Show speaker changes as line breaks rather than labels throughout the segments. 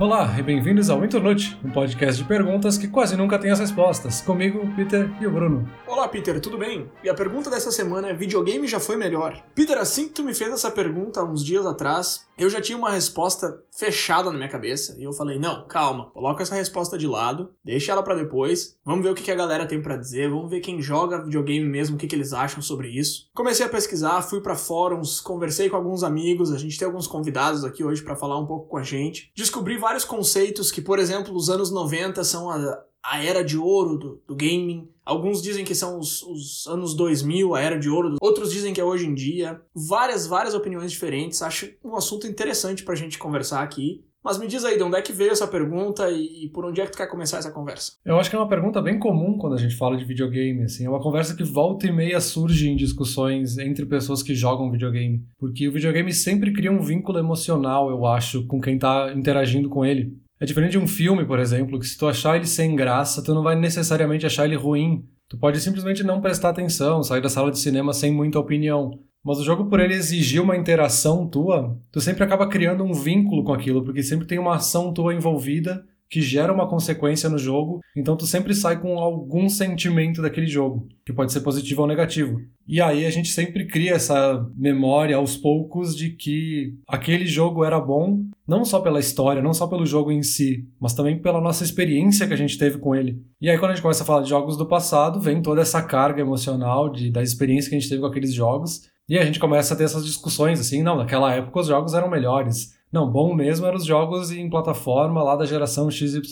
Olá e bem-vindos ao Internute, um podcast de perguntas que quase nunca tem as respostas. Comigo, Peter e o Bruno.
Olá, Peter, tudo bem? E a pergunta dessa semana é: videogame já foi melhor? Peter, assim que tu me fez essa pergunta uns dias atrás, eu já tinha uma resposta fechada na minha cabeça. E eu falei: não, calma, coloca essa resposta de lado, deixa ela para depois, vamos ver o que a galera tem para dizer, vamos ver quem joga videogame mesmo, o que, que eles acham sobre isso. Comecei a pesquisar, fui para fóruns, conversei com alguns amigos, a gente tem alguns convidados aqui hoje para falar um pouco com a gente. Descobri vários conceitos que, por exemplo, os anos 90 são a, a era de ouro do, do gaming. Alguns dizem que são os, os, anos 2000, a era de ouro. Outros dizem que é hoje em dia. Várias, várias opiniões diferentes. Acho um assunto interessante pra gente conversar aqui. Mas me diz aí, de onde é que veio essa pergunta e, por onde é que tu quer começar essa conversa?
Eu acho que é uma pergunta bem comum quando a gente fala de videogame, assim. É uma conversa que volta e meia surge em discussões entre pessoas que jogam videogame. Porque o videogame sempre cria um vínculo emocional, eu acho, com quem tá interagindo com ele. É diferente de um filme, por exemplo, que se tu achar ele sem graça, tu não vai necessariamente achar ele ruim. Tu pode simplesmente não prestar atenção, sair da sala de cinema sem muita opinião. Mas o jogo, por ele exigir uma interação tua, tu sempre acaba criando um vínculo com aquilo, porque sempre tem uma ação tua envolvida que gera uma consequência no jogo, então tu sempre sai com algum sentimento daquele jogo, que pode ser positivo ou negativo. E aí a gente sempre cria essa memória aos poucos de que aquele jogo era bom, não só pela história, não só pelo jogo em si, mas também pela nossa experiência que a gente teve com ele. E aí quando a gente começa a falar de jogos do passado, vem toda essa carga emocional de, da experiência que a gente teve com aqueles jogos, e a gente começa a ter essas discussões assim, não, naquela época os jogos eram melhores. Não, bom mesmo eram os jogos em plataforma lá da geração XYZ.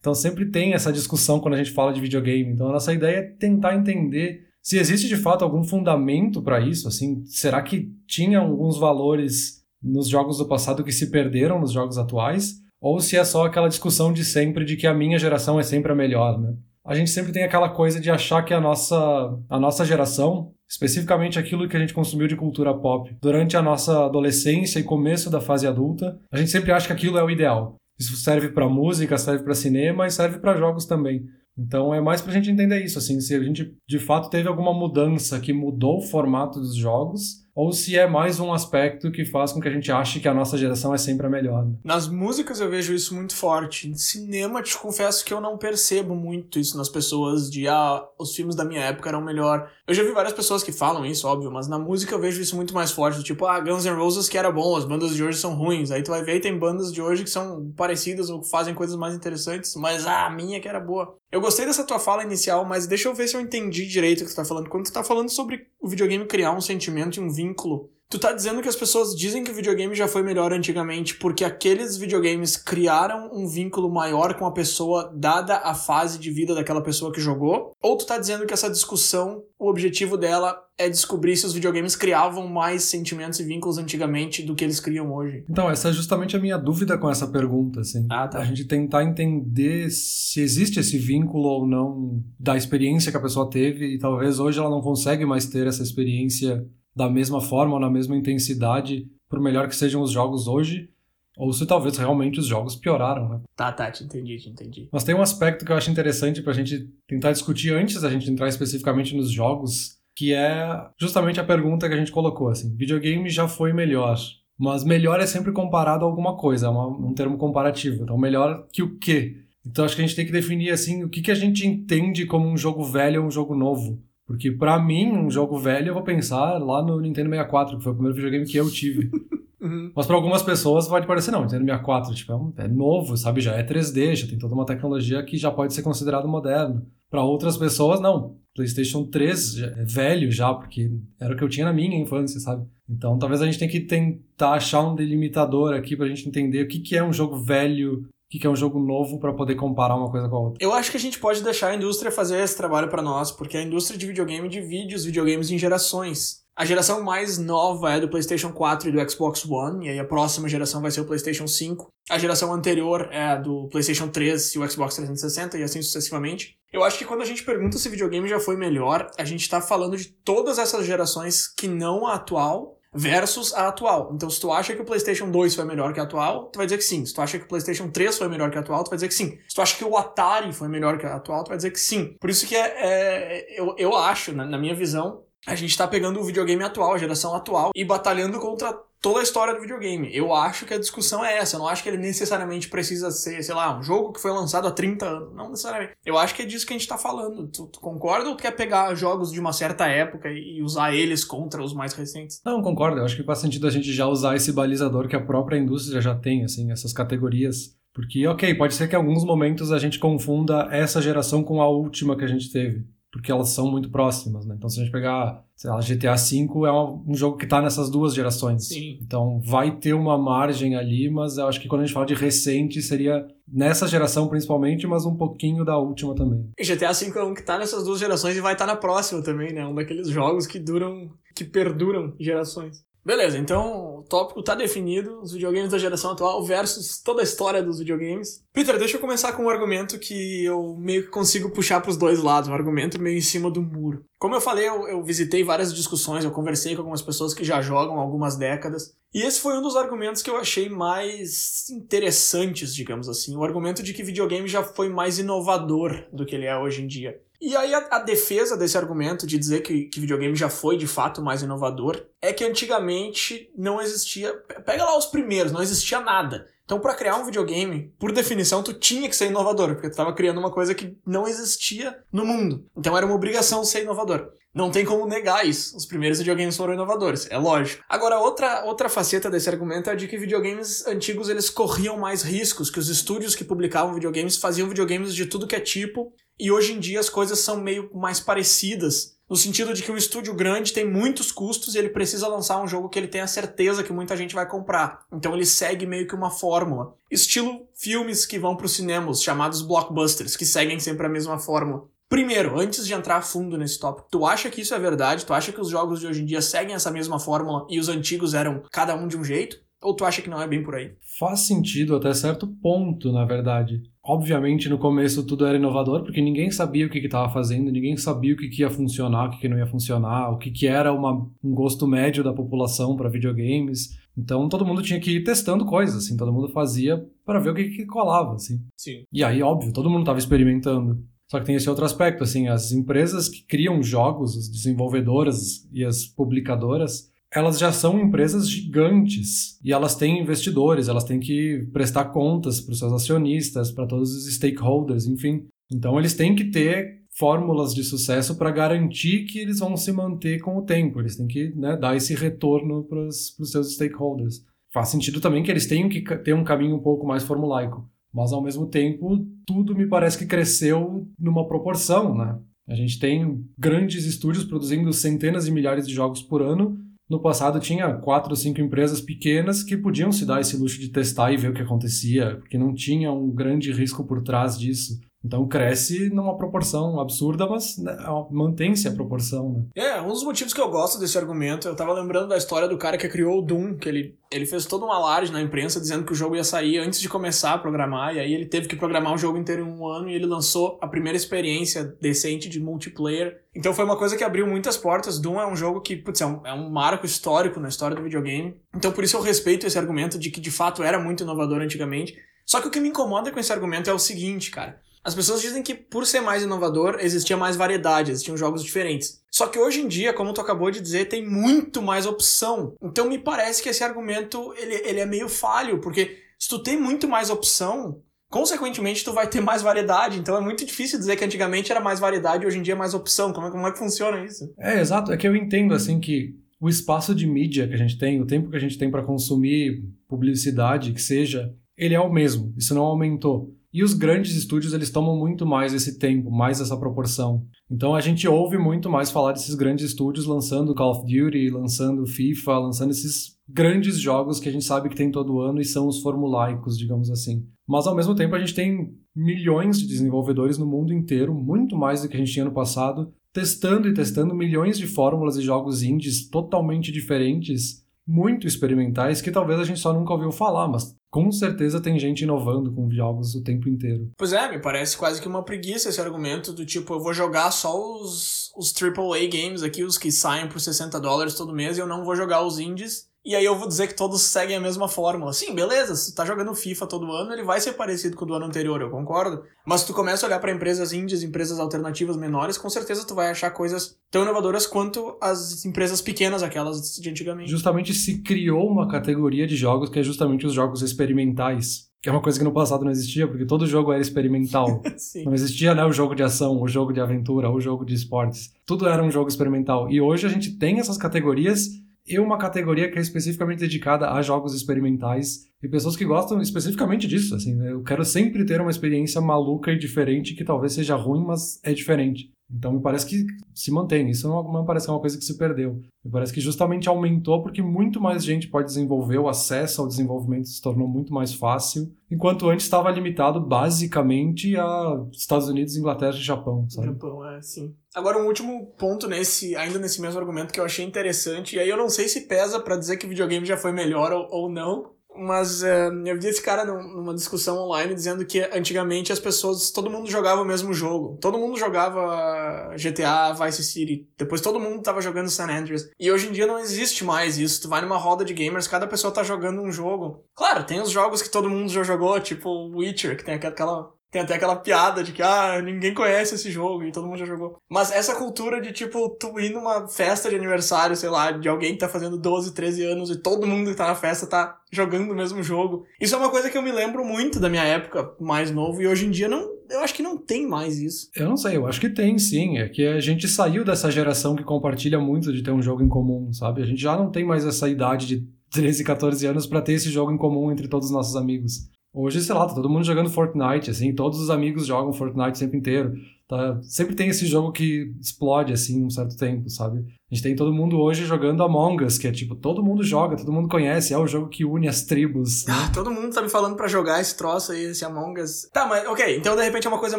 Então sempre tem essa discussão quando a gente fala de videogame. Então a nossa ideia é tentar entender se existe de fato algum fundamento para isso, assim, será que tinha alguns valores nos jogos do passado que se perderam nos jogos atuais? Ou se é só aquela discussão de sempre de que a minha geração é sempre a melhor, né? A gente sempre tem aquela coisa de achar que a nossa, a nossa geração especificamente aquilo que a gente consumiu de cultura pop durante a nossa adolescência e começo da fase adulta, a gente sempre acha que aquilo é o ideal. Isso serve para música, serve para cinema e serve para jogos também. Então é mais para a gente entender isso, assim, se a gente de fato teve alguma mudança que mudou o formato dos jogos ou se é mais um aspecto que faz com que a gente ache que a nossa geração é sempre a melhor. Né?
Nas músicas eu vejo isso muito forte. Em cinema, te confesso que eu não percebo muito isso nas pessoas de ah, os filmes da minha época eram melhor. Eu já vi várias pessoas que falam isso, óbvio, mas na música eu vejo isso muito mais forte. Tipo, ah, Guns N' Roses que era bom, as bandas de hoje são ruins. Aí tu vai ver tem bandas de hoje que são parecidas ou fazem coisas mais interessantes, mas ah, a minha que era boa. Eu gostei dessa tua fala inicial, mas deixa eu ver se eu entendi direito o que tu tá falando. Quando tu tá falando sobre o videogame criar um sentimento e um vínculo Tu tá dizendo que as pessoas dizem que o videogame já foi melhor antigamente porque aqueles videogames criaram um vínculo maior com a pessoa dada a fase de vida daquela pessoa que jogou? Ou tu tá dizendo que essa discussão, o objetivo dela é descobrir se os videogames criavam mais sentimentos e vínculos antigamente do que eles criam hoje?
Então, essa é justamente a minha dúvida com essa pergunta, assim.
Ah, tá.
A gente tentar entender se existe esse vínculo ou não da experiência que a pessoa teve e talvez hoje ela não consegue mais ter essa experiência da mesma forma ou na mesma intensidade, por melhor que sejam os jogos hoje, ou se talvez realmente os jogos pioraram, né?
Tá, tá, te entendi, te entendi.
Mas tem um aspecto que eu acho interessante pra gente tentar discutir antes da gente entrar especificamente nos jogos, que é justamente a pergunta que a gente colocou, assim, videogame já foi melhor, mas melhor é sempre comparado a alguma coisa, é uma, um termo comparativo, então melhor que o quê? Então acho que a gente tem que definir, assim, o que, que a gente entende como um jogo velho ou um jogo novo. Porque para mim, um jogo velho, eu vou pensar lá no Nintendo 64, que foi o primeiro videogame que eu tive. Uhum. Mas para algumas pessoas pode parecer, não, Nintendo 64 tipo, é, um, é, novo, sabe? Já é 3D, já tem toda uma tecnologia que já pode ser considerado moderno. Para outras pessoas, não. PlayStation 3 é velho já, porque era o que eu tinha na minha infância, sabe? Então talvez a gente tenha que tentar achar um delimitador aqui pra gente entender o que, que é um jogo velho que, que é um jogo novo para poder comparar uma coisa com a outra.
Eu acho que a gente pode deixar a indústria fazer esse trabalho para nós, porque a indústria de videogame divide os videogames em gerações. A geração mais nova é do PlayStation 4 e do Xbox One, e aí a próxima geração vai ser o PlayStation 5. A geração anterior é do PlayStation 3 e o Xbox 360, e assim sucessivamente. Eu acho que quando a gente pergunta se videogame já foi melhor, a gente tá falando de todas essas gerações que não a atual, versus a atual. Então, se tu acha que o PlayStation 2 foi melhor que a atual, tu vai dizer que sim. Se tu acha que o PlayStation 3 foi melhor que a atual, tu vai dizer que sim. Se tu acha que o Atari foi melhor que a atual, tu vai dizer que sim. Por isso que é, é eu, eu acho, na, na minha visão, a gente tá pegando o videogame atual, a geração atual, e batalhando contra toda a história do videogame. Eu acho que a discussão é essa. Eu não acho que ele necessariamente precisa ser, sei lá, um jogo que foi lançado há 30 anos. Não necessariamente. Eu acho que é disso que a gente tá falando. Tu, tu concorda ou tu quer pegar jogos de uma certa época e usar eles contra os mais recentes?
Não, concordo. Eu acho que faz sentido a gente já usar esse balizador que a própria indústria já tem, assim, essas categorias. Porque, ok, pode ser que em alguns momentos a gente confunda essa geração com a última que a gente teve porque elas são muito próximas, né? Então, se a gente pegar, sei lá, GTA V é um jogo que está nessas duas gerações.
Sim.
Então, vai ter uma margem ali, mas eu acho que quando a gente fala de recente, seria nessa geração principalmente, mas um pouquinho da última também.
E GTA V é um que está nessas duas gerações e vai estar tá na próxima também, né? Um daqueles jogos que duram, que perduram gerações. Beleza, então o tópico tá definido, os videogames da geração atual versus toda a história dos videogames. Peter, deixa eu começar com um argumento que eu meio que consigo puxar para os dois lados, um argumento meio em cima do muro. Como eu falei, eu, eu visitei várias discussões, eu conversei com algumas pessoas que já jogam há algumas décadas, e esse foi um dos argumentos que eu achei mais interessantes, digamos assim, o argumento de que videogame já foi mais inovador do que ele é hoje em dia. E aí a, a, defesa desse argumento de dizer que, que videogame já foi de fato mais inovador é que antigamente não existia. Pega lá os primeiros, não existia nada. Então, para criar um videogame, por definição, tu tinha que ser inovador, porque tu estava criando uma coisa que não existia no mundo. Então, era uma obrigação ser inovador. Não tem como negar isso. Os primeiros videogames foram inovadores, é lógico. Agora, outra, outra faceta desse argumento é de que videogames antigos eles corriam mais riscos, que os estúdios que publicavam videogames faziam videogames de tudo que é tipo e hoje em dia as coisas são meio mais parecidas, no sentido de que um estúdio grande tem muitos custos e ele precisa lançar um jogo que ele tenha certeza que muita gente vai comprar. Então ele segue meio que uma fórmula. Estilo filmes que vão para os cinemas, chamados blockbusters, que seguem sempre a mesma fórmula. Primeiro, antes de entrar a fundo nesse tópico, tu acha que isso é verdade? Tu acha que os jogos de hoje em dia seguem essa mesma fórmula e os antigos eram cada um de um jeito? Ou tu acha que não é bem por aí?
Faz sentido até certo ponto, na verdade. Obviamente, no começo tudo era inovador, porque ninguém sabia o que estava fazendo, ninguém sabia o que, que, ia funcionar, o que, que não ia funcionar, o que, que era uma, um gosto médio da população para videogames. Então todo mundo tinha que ir testando coisas, assim, todo mundo fazia para ver o que, que colava, assim.
Sim.
E aí, óbvio, todo mundo estava experimentando. Só que tem esse outro aspecto, assim, as empresas que criam jogos, as desenvolvedoras e as publicadoras, elas já são empresas gigantes e elas têm investidores, elas têm que prestar contas para os seus acionistas, para todos os stakeholders, enfim. Então eles têm que ter fórmulas de sucesso para garantir que eles vão se manter com o tempo, eles têm que né, dar esse retorno para os seus stakeholders. Faz sentido também que eles tenham que ter um caminho um pouco mais formulaico, mas ao mesmo tempo tudo me parece que cresceu numa proporção, né? A gente tem grandes estúdios produzindo centenas de milhares de jogos por ano no passado tinha quatro ou cinco empresas pequenas que podiam se dar esse luxo de testar e ver o que acontecia, porque não tinha um grande risco por trás disso. Então cresce numa proporção absurda, mas né, mantém-se a proporção. Né?
É, um dos motivos que eu gosto desse argumento, eu tava lembrando da história do cara que criou o Doom, que ele, ele fez todo um alarde na imprensa dizendo que o jogo ia sair antes de começar a programar, e aí ele teve que programar o jogo inteiro em um ano e ele lançou a primeira experiência decente de multiplayer. Então foi uma coisa que abriu muitas portas. Doom é um jogo que, putz, é um, é um marco histórico na história do videogame. Então por isso eu respeito esse argumento de que de fato era muito inovador antigamente. Só que o que me incomoda com esse argumento é o seguinte, cara. As pessoas dizem que por ser mais inovador, existia mais variedade, existiam jogos diferentes. Só que hoje em dia, como tu acabou de dizer, tem muito mais opção. Então me parece que esse argumento ele, ele é meio falho, porque se tu tem muito mais opção, consequentemente tu vai ter mais variedade. Então é muito difícil dizer que antigamente era mais variedade e hoje em dia é mais opção. Como é, como é que funciona isso?
É, exato. É que eu entendo assim que o espaço de mídia que a gente tem, o tempo que a gente tem para consumir publicidade, que seja, ele é o mesmo. Isso não aumentou. E os grandes estúdios, eles tomam muito mais esse tempo, mais essa proporção. Então a gente ouve muito mais falar desses grandes estúdios lançando Call of Duty, lançando FIFA, lançando esses grandes jogos que a gente sabe que tem todo ano e são os formulaicos, digamos assim. Mas ao mesmo tempo a gente tem milhões de desenvolvedores no mundo inteiro, muito mais do que a gente tinha no passado, testando e testando milhões de fórmulas e jogos indies totalmente diferentes muito experimentais que talvez a gente só nunca ouviu falar, mas com certeza tem gente inovando com jogos o tempo inteiro.
Pois é, me parece quase que uma preguiça esse argumento do tipo, eu vou jogar só os, os AAA games aqui, os que saem por 60 dólares todo mês, e eu não vou jogar os indies. E aí eu vou dizer que todos seguem a mesma fórmula. Sim, beleza, se tu tá jogando FIFA todo ano, ele vai ser parecido com o do ano anterior, eu concordo. Mas se tu começa a olhar para empresas índias, empresas alternativas menores, com certeza tu vai achar coisas tão inovadoras quanto as empresas pequenas, aquelas de antigamente.
Justamente se criou uma categoria de jogos que é justamente os jogos experimentais. Que é uma coisa que no passado não existia, porque todo jogo era experimental. não existia né, o jogo de ação, o jogo de aventura, o jogo de esportes. Tudo era um jogo experimental. E hoje a gente tem essas categorias e uma categoria que é especificamente dedicada a jogos experimentais e pessoas que gostam especificamente disso. Assim, né? Eu quero sempre ter uma experiência maluca e diferente que talvez seja ruim, mas é diferente. Então me parece que se mantém. Isso não, não parece é uma coisa que se perdeu. Me parece que justamente aumentou porque muito mais gente pode desenvolver, o acesso ao desenvolvimento se tornou muito mais fácil, enquanto antes estava limitado basicamente a Estados Unidos, Inglaterra e Japão. Sabe?
Japão, é, sim. Agora um último ponto nesse, ainda nesse mesmo argumento que eu achei interessante, e aí eu não sei se pesa para dizer que videogame já foi melhor ou, ou não, mas uh, eu vi esse cara numa discussão online dizendo que antigamente as pessoas, todo mundo jogava o mesmo jogo. Todo mundo jogava GTA, Vice City. Depois todo mundo tava jogando San Andreas. E hoje em dia não existe mais isso. Tu vai numa roda de gamers, cada pessoa tá jogando um jogo. Claro, tem os jogos que todo mundo já jogou, tipo Witcher, que tem aquela tem até aquela piada de que, ah, ninguém conhece esse jogo e todo mundo já jogou. Mas essa cultura de, tipo, tu ir numa festa de aniversário, sei lá, de alguém que tá fazendo 12, 13 anos e todo mundo que tá na festa tá jogando o mesmo jogo. Isso é uma coisa que eu me lembro muito da minha época mais novo e hoje em dia não, eu acho que não tem mais isso.
Eu não sei, eu acho que tem sim. É que a gente saiu dessa geração que compartilha muito de ter um jogo em comum, sabe? A gente já não tem mais essa idade de 13, 14 anos para ter esse jogo em comum entre todos os nossos amigos. Hoje, sei lá, tá todo mundo jogando Fortnite, assim, todos os amigos jogam Fortnite o tempo inteiro. Tá? Sempre tem esse jogo que explode, assim, um certo tempo, sabe? A gente tem todo mundo hoje jogando Among Us, que é tipo, todo mundo joga, todo mundo conhece, é o jogo que une as tribos.
Né? Ah, todo mundo tá me falando para jogar esse troço aí, esse Among Us. Tá, mas ok, então de repente é uma coisa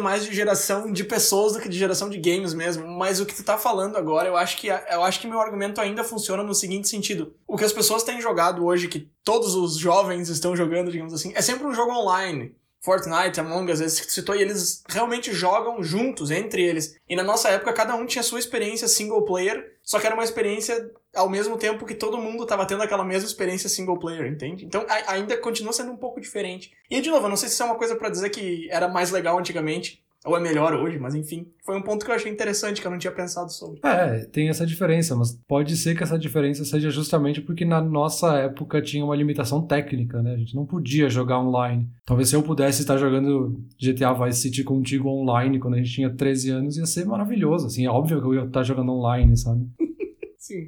mais de geração de pessoas do que de geração de games mesmo. Mas o que tu tá falando agora, eu acho que eu acho que meu argumento ainda funciona no seguinte sentido. O que as pessoas têm jogado hoje, que todos os jovens estão jogando, digamos assim, é sempre um jogo online. Fortnite, Among Us, esse que citou, e eles realmente jogam juntos, entre eles. E na nossa época, cada um tinha sua experiência single player, só que era uma experiência ao mesmo tempo que todo mundo estava tendo aquela mesma experiência single player, entende? Então ainda continua sendo um pouco diferente. E de novo, eu não sei se isso é uma coisa para dizer que era mais legal antigamente, ou é melhor hoje, mas enfim. Foi um ponto que eu achei interessante, que eu não tinha pensado sobre.
É, tem essa diferença, mas pode ser que essa diferença seja justamente porque na nossa época tinha uma limitação técnica, né? A gente não podia jogar online. Talvez se eu pudesse estar jogando GTA Vice City contigo online quando a gente tinha 13 anos, ia ser maravilhoso. Assim, é óbvio que eu ia estar jogando online, sabe?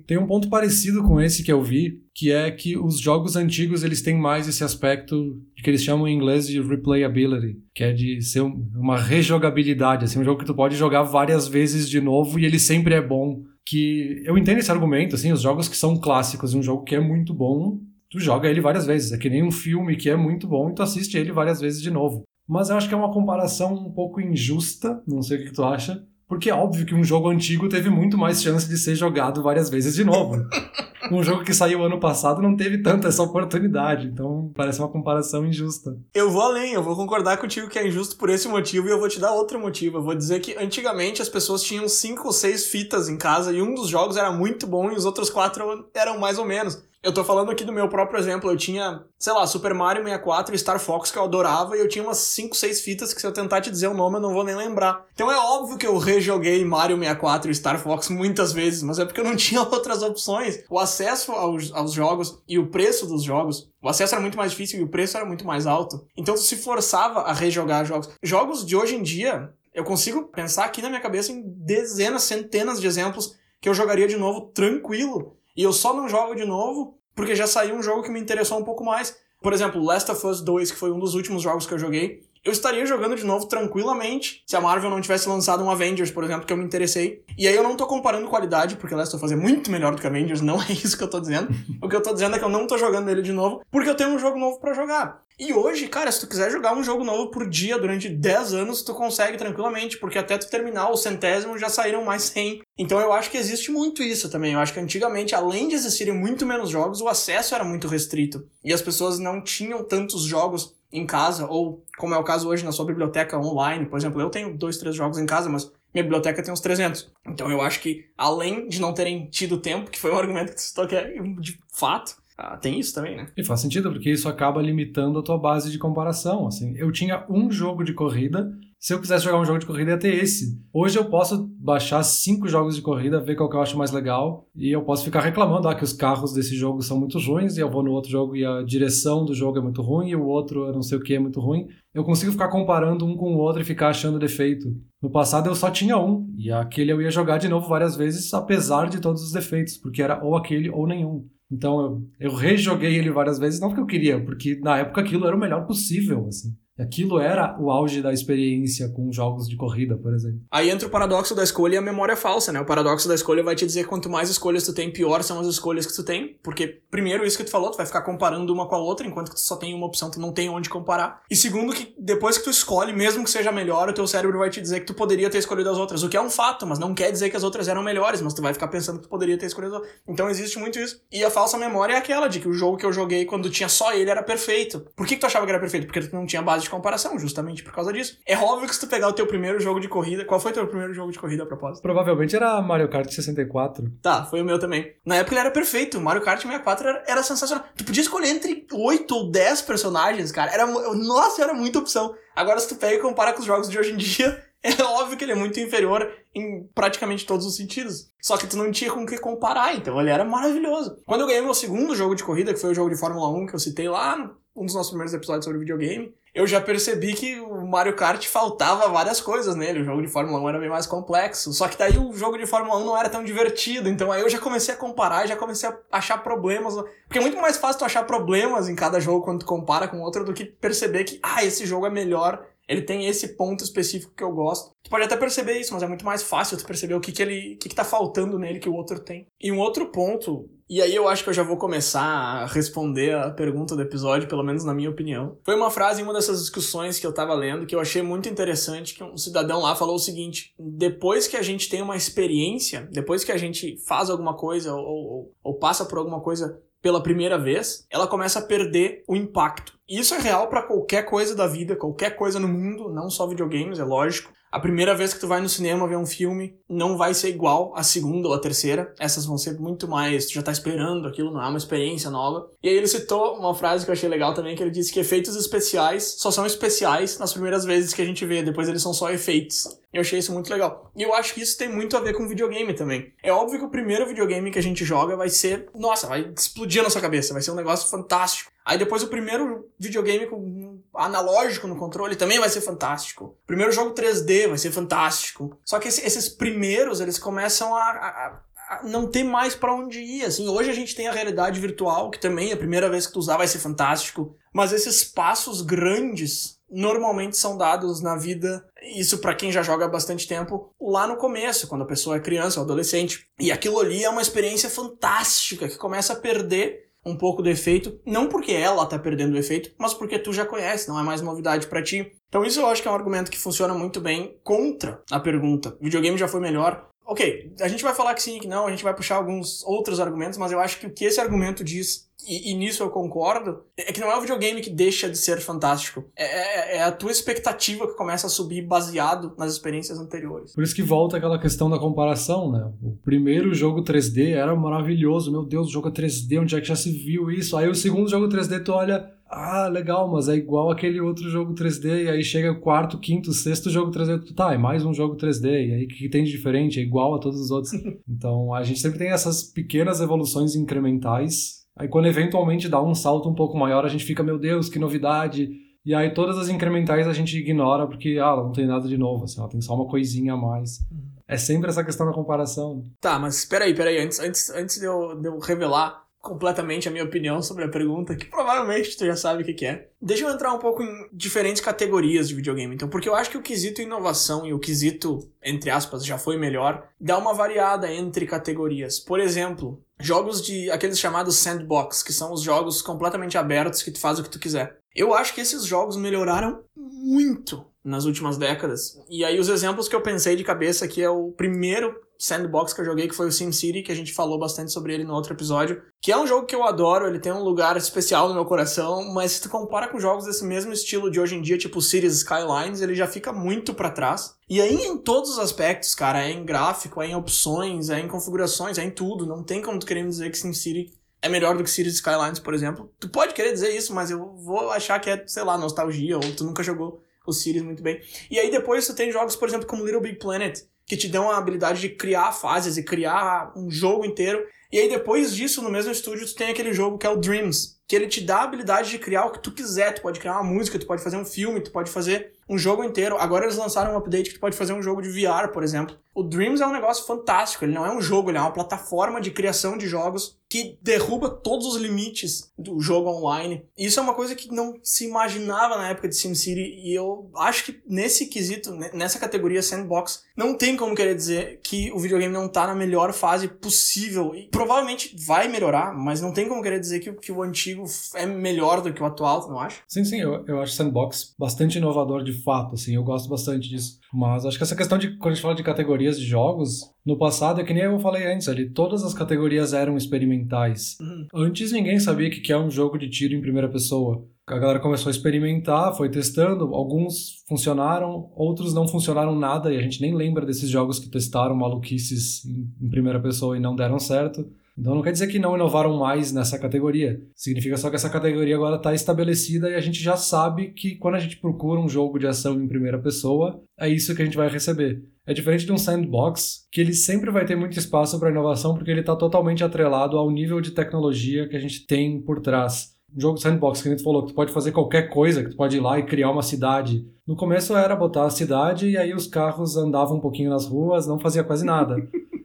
Tem um ponto parecido com esse que eu vi, que é que os jogos antigos eles têm mais esse aspecto que eles chamam em inglês de replayability, que é de ser uma rejogabilidade, assim, um jogo que tu pode jogar várias vezes de novo e ele sempre é bom. Que eu entendo esse argumento, assim, os jogos que são clássicos, um jogo que é muito bom, tu joga ele várias vezes. É que nem um filme que é muito bom e tu assiste ele várias vezes de novo. Mas eu acho que é uma comparação um pouco injusta, não sei o que tu acha, porque é óbvio que um jogo antigo teve muito mais chance de ser jogado várias vezes de novo. um jogo que saiu ano passado não teve tanta essa oportunidade. Então parece uma comparação injusta.
Eu vou além, eu vou concordar contigo que é injusto por esse motivo e eu vou te dar outro motivo. Eu vou dizer que antigamente as pessoas tinham cinco ou seis fitas em casa e um dos jogos era muito bom e os outros quatro eram mais ou menos. Eu tô falando aqui do meu próprio exemplo. Eu tinha, sei lá, Super Mario 64 e Star Fox que eu adorava e eu tinha umas 5, 6 fitas que se eu tentar te dizer o nome eu não vou nem lembrar. Então é óbvio que eu rejoguei Mario 64 e Star Fox muitas vezes, mas é porque eu não tinha outras opções. O acesso aos, aos jogos e o preço dos jogos o acesso era muito mais difícil e o preço era muito mais alto. Então tu se forçava a rejogar jogos. Jogos de hoje em dia, eu consigo pensar aqui na minha cabeça em dezenas, centenas de exemplos que eu jogaria de novo tranquilo. E eu só não jogo de novo porque já saiu um jogo que me interessou um pouco mais. Por exemplo, Last of Us 2, que foi um dos últimos jogos que eu joguei. Eu estaria jogando de novo tranquilamente se a Marvel não tivesse lançado um Avengers, por exemplo, que eu me interessei. E aí eu não tô comparando qualidade, porque Last of Us é muito melhor do que Avengers, não é isso que eu tô dizendo. o que eu tô dizendo é que eu não tô jogando ele de novo, porque eu tenho um jogo novo para jogar. E hoje, cara, se tu quiser jogar um jogo novo por dia durante 10 anos, tu consegue tranquilamente, porque até tu terminar o centésimo já saíram mais 100. Então eu acho que existe muito isso também. Eu acho que antigamente, além de existirem muito menos jogos, o acesso era muito restrito. E as pessoas não tinham tantos jogos em casa, ou como é o caso hoje na sua biblioteca online. Por exemplo, eu tenho dois, três jogos em casa, mas minha biblioteca tem uns 300. Então eu acho que, além de não terem tido tempo, que foi um argumento que tu citou que é de fato, Ah, tem isso também, né?
E faz sentido, porque isso acaba limitando a tua base de comparação. Assim, eu tinha um jogo de corrida se eu quisesse jogar um jogo de corrida, ia ter esse. Hoje eu posso baixar cinco jogos de corrida, ver qual que eu acho mais legal, e eu posso ficar reclamando ah, que os carros desse jogo são muito ruins, e eu vou no outro jogo e a direção do jogo é muito ruim, e o outro, não sei o que, é muito ruim. Eu consigo ficar comparando um com o outro e ficar achando defeito. No passado eu só tinha um, e aquele eu ia jogar de novo várias vezes, apesar de todos os defeitos, porque era ou aquele ou nenhum. Então eu, eu rejoguei ele várias vezes, não porque eu queria, porque na época aquilo era o melhor possível, assim. Aquilo era o auge da experiência com jogos de corrida, por exemplo.
Aí entra o paradoxo da escolha e a memória falsa, né? O paradoxo da escolha vai te dizer quanto mais escolhas tu tem, pior são as escolhas que tu tem. Porque, primeiro, isso que tu falou, tu vai ficar comparando uma com a outra, enquanto que tu só tem uma opção, tu não tem onde comparar. E segundo, que depois que tu escolhe, mesmo que seja melhor, o teu cérebro vai te dizer que tu poderia ter escolhido as outras. O que é um fato, mas não quer dizer que as outras eram melhores, mas tu vai ficar pensando que tu poderia ter escolhido as outras. Então existe muito isso. E a falsa memória é aquela de que o jogo que eu joguei quando tinha só ele era perfeito. Por que, que tu achava que era perfeito? Porque tu não tinha base de comparação, justamente por causa disso. É óbvio que se tu pegar o teu primeiro jogo de corrida, qual foi o teu primeiro jogo de corrida a propósito?
Provavelmente era Mario Kart 64.
Tá, foi o meu também. Na época ele era perfeito, Mario Kart 64 era, era sensacional. Tu podia escolher entre 8 ou 10 personagens, cara. Era, nossa, era muita opção. Agora se tu pega e compara com os jogos de hoje em dia, é óbvio que ele é muito inferior em praticamente todos os sentidos. Só que tu não tinha com o que comparar, então ele era maravilhoso. Quando eu ganhei meu segundo jogo de corrida, que foi o jogo de Fórmula 1 que eu citei lá, um dos nossos primeiros episódios sobre videogame, eu já percebi que o Mario Kart faltava várias coisas nele. O jogo de Fórmula 1 era bem mais complexo. Só que daí o jogo de Fórmula 1 não era tão divertido. Então aí eu já comecei a comparar já comecei a achar problemas. Porque é muito mais fácil tu achar problemas em cada jogo quando tu compara com outro do que perceber que, ah, esse jogo é melhor ele tem esse ponto específico que eu gosto. Tu pode até perceber isso, mas é muito mais fácil tu perceber o que, que ele. o que, que tá faltando nele que o outro tem. E um outro ponto, e aí eu acho que eu já vou começar a responder a pergunta do episódio, pelo menos na minha opinião. Foi uma frase em uma dessas discussões que eu tava lendo que eu achei muito interessante, que um cidadão lá falou o seguinte: depois que a gente tem uma experiência, depois que a gente faz alguma coisa ou, ou, ou passa por alguma coisa pela primeira vez, ela começa a perder o impacto. Isso é real para qualquer coisa da vida, qualquer coisa no mundo, não só videogames, é lógico. A primeira vez que tu vai no cinema ver um filme não vai ser igual a segunda ou a terceira. Essas vão ser muito mais. Tu já tá esperando aquilo, não é uma experiência nova. E aí ele citou uma frase que eu achei legal também, que ele disse que efeitos especiais só são especiais nas primeiras vezes que a gente vê, depois eles são só efeitos. Eu achei isso muito legal. E eu acho que isso tem muito a ver com videogame também. É óbvio que o primeiro videogame que a gente joga vai ser. Nossa, vai explodir a nossa cabeça, vai ser um negócio fantástico. Aí depois o primeiro videogame com analógico no controle também vai ser fantástico. Primeiro jogo 3D vai ser fantástico. Só que esses primeiros, eles começam a, a, a não ter mais para onde ir, assim. Hoje a gente tem a realidade virtual, que também a primeira vez que tu usar vai ser fantástico. Mas esses passos grandes normalmente são dados na vida, isso para quem já joga há bastante tempo, lá no começo, quando a pessoa é criança ou adolescente. E aquilo ali é uma experiência fantástica que começa a perder um pouco do efeito, não porque ela tá perdendo o efeito, mas porque tu já conhece, não é mais novidade para ti. Então isso eu acho que é um argumento que funciona muito bem contra a pergunta. Videogame já foi melhor. Ok, a gente vai falar que sim, que não, a gente vai puxar alguns outros argumentos, mas eu acho que o que esse argumento diz e, e, nisso eu concordo, é que não é o videogame que deixa de ser fantástico. É, é, é, a tua expectativa que começa a subir baseado nas experiências anteriores.
Por isso que volta aquela questão da comparação, né? O primeiro jogo 3D era maravilhoso, meu Deus, o jogo 3D, onde é que já se viu isso? Aí o segundo jogo 3D tu olha, ah, legal, mas é igual aquele outro jogo 3D, e aí chega o quarto, quinto, sexto jogo 3D, tu, tá, é mais um jogo 3D, e aí o que tem de diferente? É igual a todos os outros. então a gente sempre tem essas pequenas evoluções incrementais Aí quando eventualmente dá um salto um pouco maior, a gente fica, meu Deus, que novidade. E aí todas as incrementais a gente ignora porque, ah, não tem nada de novo, assim, ela tem só uma coisinha a mais. Uhum. É sempre essa questão da comparação.
Tá, mas espera aí, espera aí, antes, antes, antes de, eu, de eu revelar completamente a minha opinião sobre a pergunta, que provavelmente tu já sabe o que, que é. Deixa eu entrar um pouco em diferentes categorias de videogame, então, porque eu acho que o quesito inovação e o quesito, entre aspas, já foi melhor, dá uma variada entre categorias. Por exemplo, jogos de aqueles chamados sandbox, que são os jogos completamente abertos que tu faz o que tu quiser. Eu acho que esses jogos melhoraram muito nas últimas décadas. E aí os exemplos que eu pensei de cabeça aqui é o primeiro sandbox que eu joguei, que foi o SimCity, que a gente falou bastante sobre ele no outro episódio, que é um jogo que eu adoro, ele tem um lugar especial no meu coração, mas se tu compara com jogos desse mesmo estilo de hoje em dia, tipo Cities Skylines, ele já fica muito para trás. E aí em todos os aspectos, cara, é em gráfico, é em opções, é em configurações, é em tudo, não tem como tu querer dizer que SimCity é melhor do que Cities Skylines, por exemplo. Tu pode querer dizer isso, mas eu vou achar que é, sei lá, nostalgia, ou tu nunca jogou o Cities muito bem. E aí depois tu tem jogos, por exemplo, como Little Big Planet, que te dão a habilidade de criar fases e criar um jogo inteiro. E aí depois disso, no mesmo estúdio, tu tem aquele jogo que é o Dreams, que ele te dá a habilidade de criar o que tu quiser. Tu pode criar uma música, tu pode fazer um filme, tu pode fazer um jogo inteiro. Agora eles lançaram um update que tu pode fazer um jogo de VR, por exemplo. O Dreams é um negócio fantástico. Ele não é um jogo, ele é uma plataforma de criação de jogos que derruba todos os limites do jogo online. Isso é uma coisa que não se imaginava na época de SimCity e eu acho que nesse quesito, nessa categoria sandbox, não tem como querer dizer que o videogame não tá na melhor fase possível. E provavelmente vai melhorar, mas não tem como querer dizer que, que o antigo é melhor do que o atual, não acha?
Sim, sim, eu, eu acho sandbox bastante inovador de fato, assim, eu gosto bastante disso. Mas acho que essa questão de, quando a gente fala de categorias de jogos, no passado, é que nem eu falei antes ali, todas as categorias eram experimentais. Uhum. Antes ninguém sabia o que é um jogo de tiro em primeira pessoa. A galera começou a experimentar, foi testando, alguns funcionaram, outros não funcionaram nada, e a gente nem lembra desses jogos que testaram maluquices em, em primeira pessoa e não deram certo. Então não quer dizer que não inovaram mais nessa categoria. Significa só que essa categoria agora está estabelecida e a gente já sabe que quando a gente procura um jogo de ação em primeira pessoa, é isso que a gente vai receber. É diferente de um sandbox, que ele sempre vai ter muito espaço para inovação porque ele está totalmente atrelado ao nível de tecnologia que a gente tem por trás. Um jogo sandbox que a gente falou que tu pode fazer qualquer coisa, que tu pode ir lá e criar uma cidade. No começo era botar a cidade e aí os carros andavam um pouquinho nas ruas, não fazia quase nada.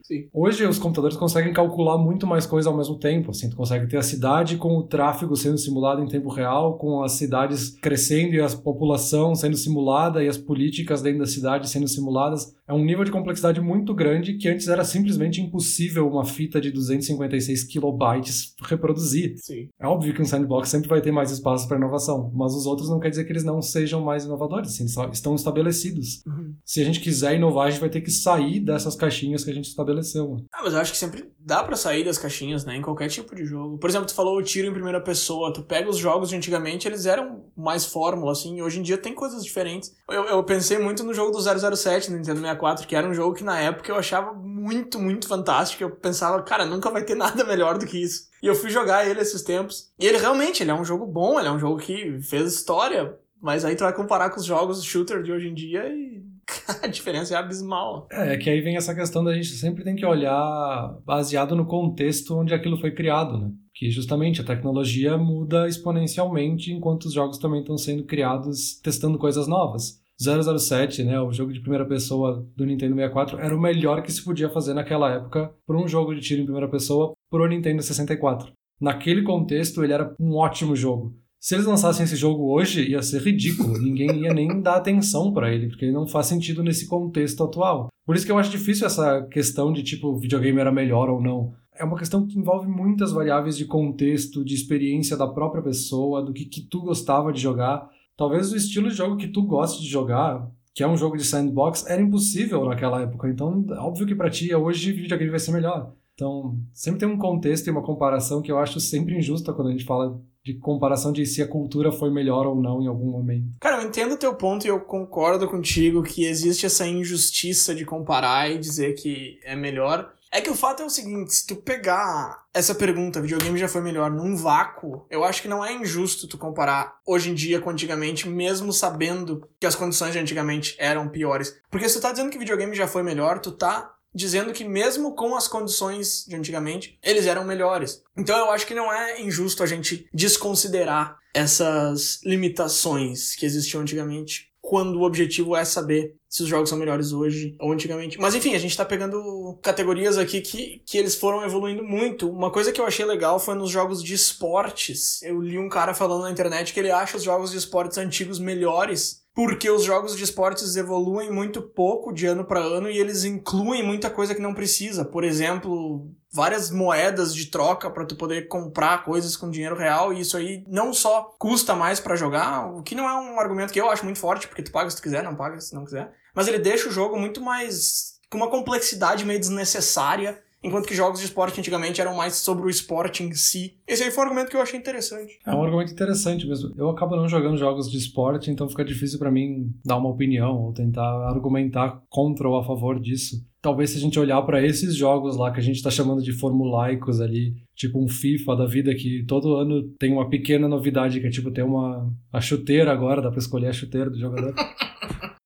Sim.
Hoje os computadores conseguem calcular muito mais coisa ao mesmo tempo. Assim, tu consegue ter a cidade com o tráfego sendo simulado em tempo real, com as cidades crescendo e a população sendo simulada e as políticas dentro da cidade sendo simuladas. É um nível de complexidade muito grande que antes era simplesmente impossível uma fita de 256 kilobytes reproduzir.
Sim.
É óbvio que um sandbox sempre vai ter mais espaço para inovação, mas os outros não quer dizer que eles não sejam mais inovadores, assim, estão estabelecidos. Uhum. Se a gente quiser inovar, a gente vai ter que sair dessas caixinhas que a gente estabeleceu estabeleceu.
Ah, mas eu acho que sempre dá para sair das caixinhas, né? Em qualquer tipo de jogo. Por exemplo, tu falou o tiro em primeira pessoa. Tu pega os jogos de antigamente, eles eram mais fórmula, assim. Hoje em dia tem coisas diferentes. Eu, eu pensei muito no jogo do 007 no Nintendo 64, que era um jogo que na época eu achava muito, muito fantástico. Eu pensava, cara, nunca vai ter nada melhor do que isso. E eu fui jogar ele esses tempos. E ele realmente, ele é um jogo bom, ele é um jogo que fez história. Mas aí tu vai comparar com os jogos shooter de hoje em dia e a diferença é abismal.
É, é que aí vem essa questão da gente sempre tem que olhar baseado no contexto onde aquilo foi criado, né? Que justamente a tecnologia muda exponencialmente enquanto os jogos também estão sendo criados testando coisas novas. 007, né, o jogo de primeira pessoa do Nintendo 64, era o melhor que se podia fazer naquela época para um jogo de tiro em primeira pessoa pro Nintendo 64. Naquele contexto, ele era um ótimo jogo. Se eles lançassem esse jogo hoje, ia ser ridículo. Ninguém ia nem dar atenção para ele, porque ele não faz sentido nesse contexto atual. Por isso que eu acho difícil essa questão de tipo, videogame era melhor ou não. É uma questão que envolve muitas variáveis de contexto, de experiência da própria pessoa, do que, que tu gostava de jogar. Talvez o estilo de jogo que tu goste de jogar, que é um jogo de sandbox, era impossível naquela época. Então, óbvio que para ti hoje o videogame vai ser melhor. Então, sempre tem um contexto e uma comparação que eu acho sempre injusta quando a gente fala de comparação de se a cultura foi melhor ou não em algum momento.
Cara, eu entendo o teu ponto e eu concordo contigo que existe essa injustiça de comparar e dizer que é melhor. É que o fato é o seguinte, se tu pegar essa pergunta, videogame já foi melhor, num vácuo, eu acho que não é injusto tu comparar hoje em dia com antigamente, mesmo sabendo que as condições de antigamente eram piores. Porque se tu tá dizendo que videogame já foi melhor, tu tá dizendo que mesmo com as condições de antigamente, eles eram melhores. Então eu acho que não é injusto a gente desconsiderar essas limitações que existiam antigamente, quando o objetivo é saber se os jogos são melhores hoje ou antigamente. Mas enfim, a gente tá pegando categorias aqui que, que eles foram evoluindo muito. Uma coisa que eu achei legal foi nos jogos de esportes. Eu li um cara falando na internet que ele acha os jogos de esportes antigos melhores porque os jogos de esportes evoluem muito pouco de ano para ano e eles incluem muita coisa que não precisa. Por exemplo, várias moedas de troca para tu poder comprar coisas com dinheiro real e isso aí não só custa mais para jogar, o que não é um argumento que eu acho muito forte, porque tu paga se tu quiser, não paga se não quiser, mas ele deixa o jogo muito mais com uma complexidade meio desnecessária enquanto que jogos de esporte antigamente eram mais sobre o esporte em si. Esse aí foi um argumento que eu achei interessante.
É um argumento interessante mesmo. Eu acabo não jogando jogos de esporte, então fica difícil para mim dar uma opinião ou tentar argumentar contra ou a favor disso. Talvez se a gente olhar para esses jogos lá que a gente está chamando de formulaicos ali, tipo um FIFA da vida que todo ano tem uma pequena novidade que é tipo ter uma a chuteira agora, dá para escolher a chuteira do jogador.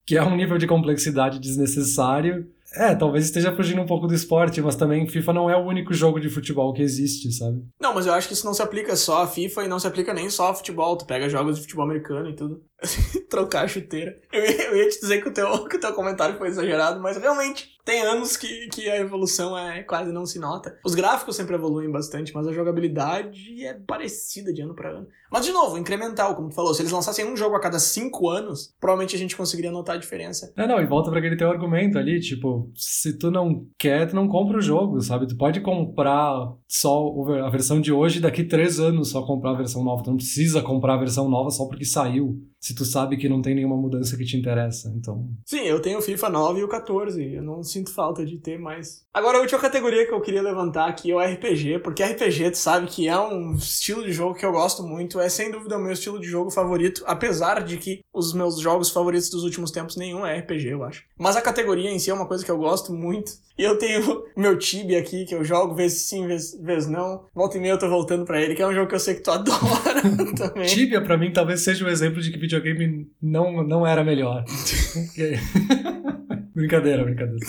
que é um nível de complexidade desnecessário. É, talvez esteja fugindo um pouco do esporte, mas também FIFA não é o único jogo de futebol que existe, sabe?
Não, mas eu acho que isso não se aplica só a FIFA e não se aplica nem só a futebol. Tu pega jogos de futebol americano e tudo. Trocar a chuteira. Eu ia, eu ia te dizer que o, teu, que o teu comentário foi exagerado, mas realmente tem anos que, que a evolução é quase não se nota. Os gráficos sempre evoluem bastante, mas a jogabilidade é parecida de ano para ano. Mas, de novo, incremental, como tu falou. Se eles lançassem um jogo a cada cinco anos, provavelmente a gente conseguiria notar a diferença.
É, não, e volta para aquele teu argumento ali, tipo, se tu não quer, tu não compra o jogo, sabe? Tu pode comprar só a versão de hoje e daqui três anos só comprar a versão nova. Tu não precisa comprar a versão nova só porque saiu se tu sabe que não tem nenhuma mudança que te interessa, então...
Sim, eu tenho o FIFA 9 e o 14, eu não sinto falta de ter mais. Agora, a última categoria que eu queria levantar aqui é o RPG, porque RPG, tu sabe que é um estilo de jogo que eu gosto muito, é sem dúvida o meu estilo de jogo favorito, apesar de que os meus jogos favoritos dos últimos tempos nenhum é RPG, eu acho. Mas a categoria em si é uma coisa que eu gosto muito, e eu tenho meu Tibia aqui, que eu jogo vez sim, vez, vez não. Volta e meia eu tô voltando pra ele, que é um jogo que eu sei que tu adora também.
Tibia, pra mim, talvez seja um exemplo de que videogame não, não era melhor. brincadeira, brincadeira.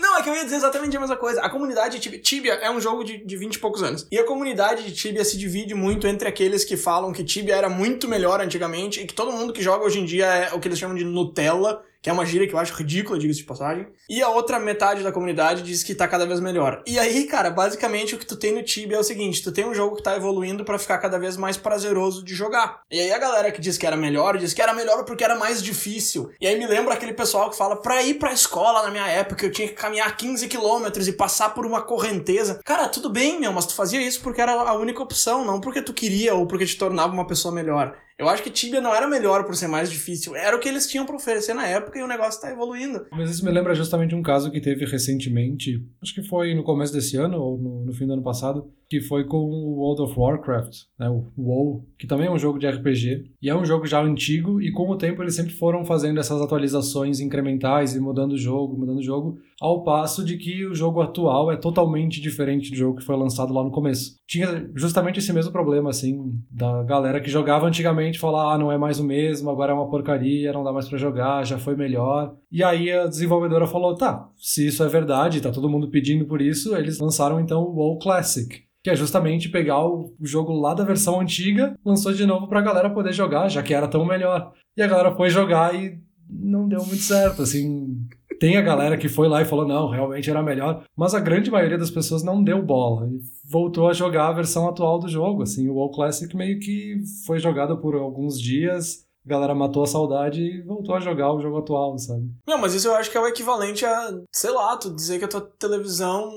Não, é que eu ia dizer exatamente a mesma coisa. A comunidade de Tibia é um jogo de, de 20 e poucos anos. E a comunidade de Tibia se divide muito entre aqueles que falam que Tibia era muito melhor antigamente e que todo mundo que joga hoje em dia é o que eles chamam de Nutella que é uma gíria que eu acho ridícula, diga-se de passagem. E a outra metade da comunidade diz que tá cada vez melhor. E aí, cara, basicamente o que tu tem no Tibia é o seguinte: tu tem um jogo que tá evoluindo para ficar cada vez mais prazeroso de jogar. E aí a galera que diz que era melhor, diz que era melhor porque era mais difícil. E aí me lembra aquele pessoal que fala: pra ir pra escola na minha época eu tinha que caminhar 15 quilômetros e passar por uma correnteza. Cara, tudo bem, meu, mas tu fazia isso porque era a única opção, não porque tu queria ou porque te tornava uma pessoa melhor. Eu acho que Tibia não era melhor por ser mais difícil, era o que eles tinham para oferecer na época e o negócio tá evoluindo.
Mas isso me lembra justamente um caso que teve recentemente, acho que foi no começo desse ano ou no, no fim do ano passado, que foi com o World of Warcraft, né, o WoW, que também é um jogo de RPG, e é um jogo já antigo, e com o tempo eles sempre foram fazendo essas atualizações incrementais e mudando o jogo, mudando o jogo, ao passo de que o jogo atual é totalmente diferente do jogo que foi lançado lá no começo. Tinha justamente esse mesmo problema, assim, da galera que jogava antigamente falar, ah, não é mais o mesmo, agora é uma porcaria, não dá mais para jogar, já foi melhor. E aí a desenvolvedora falou, tá, se isso é verdade, tá todo mundo pedindo por isso, eles lançaram então o WoW Classic que é justamente pegar o jogo lá da versão antiga, lançou de novo pra galera poder jogar, já que era tão melhor. E a galera foi jogar e não deu muito certo, assim. Tem a galera que foi lá e falou, não, realmente era melhor, mas a grande maioria das pessoas não deu bola e voltou a jogar a versão atual do jogo, assim, o WoW Classic meio que foi jogado por alguns dias, a galera matou a saudade e voltou a jogar o jogo atual, sabe?
Não, mas isso eu acho que é o equivalente a, sei lá, tu dizer que a tua televisão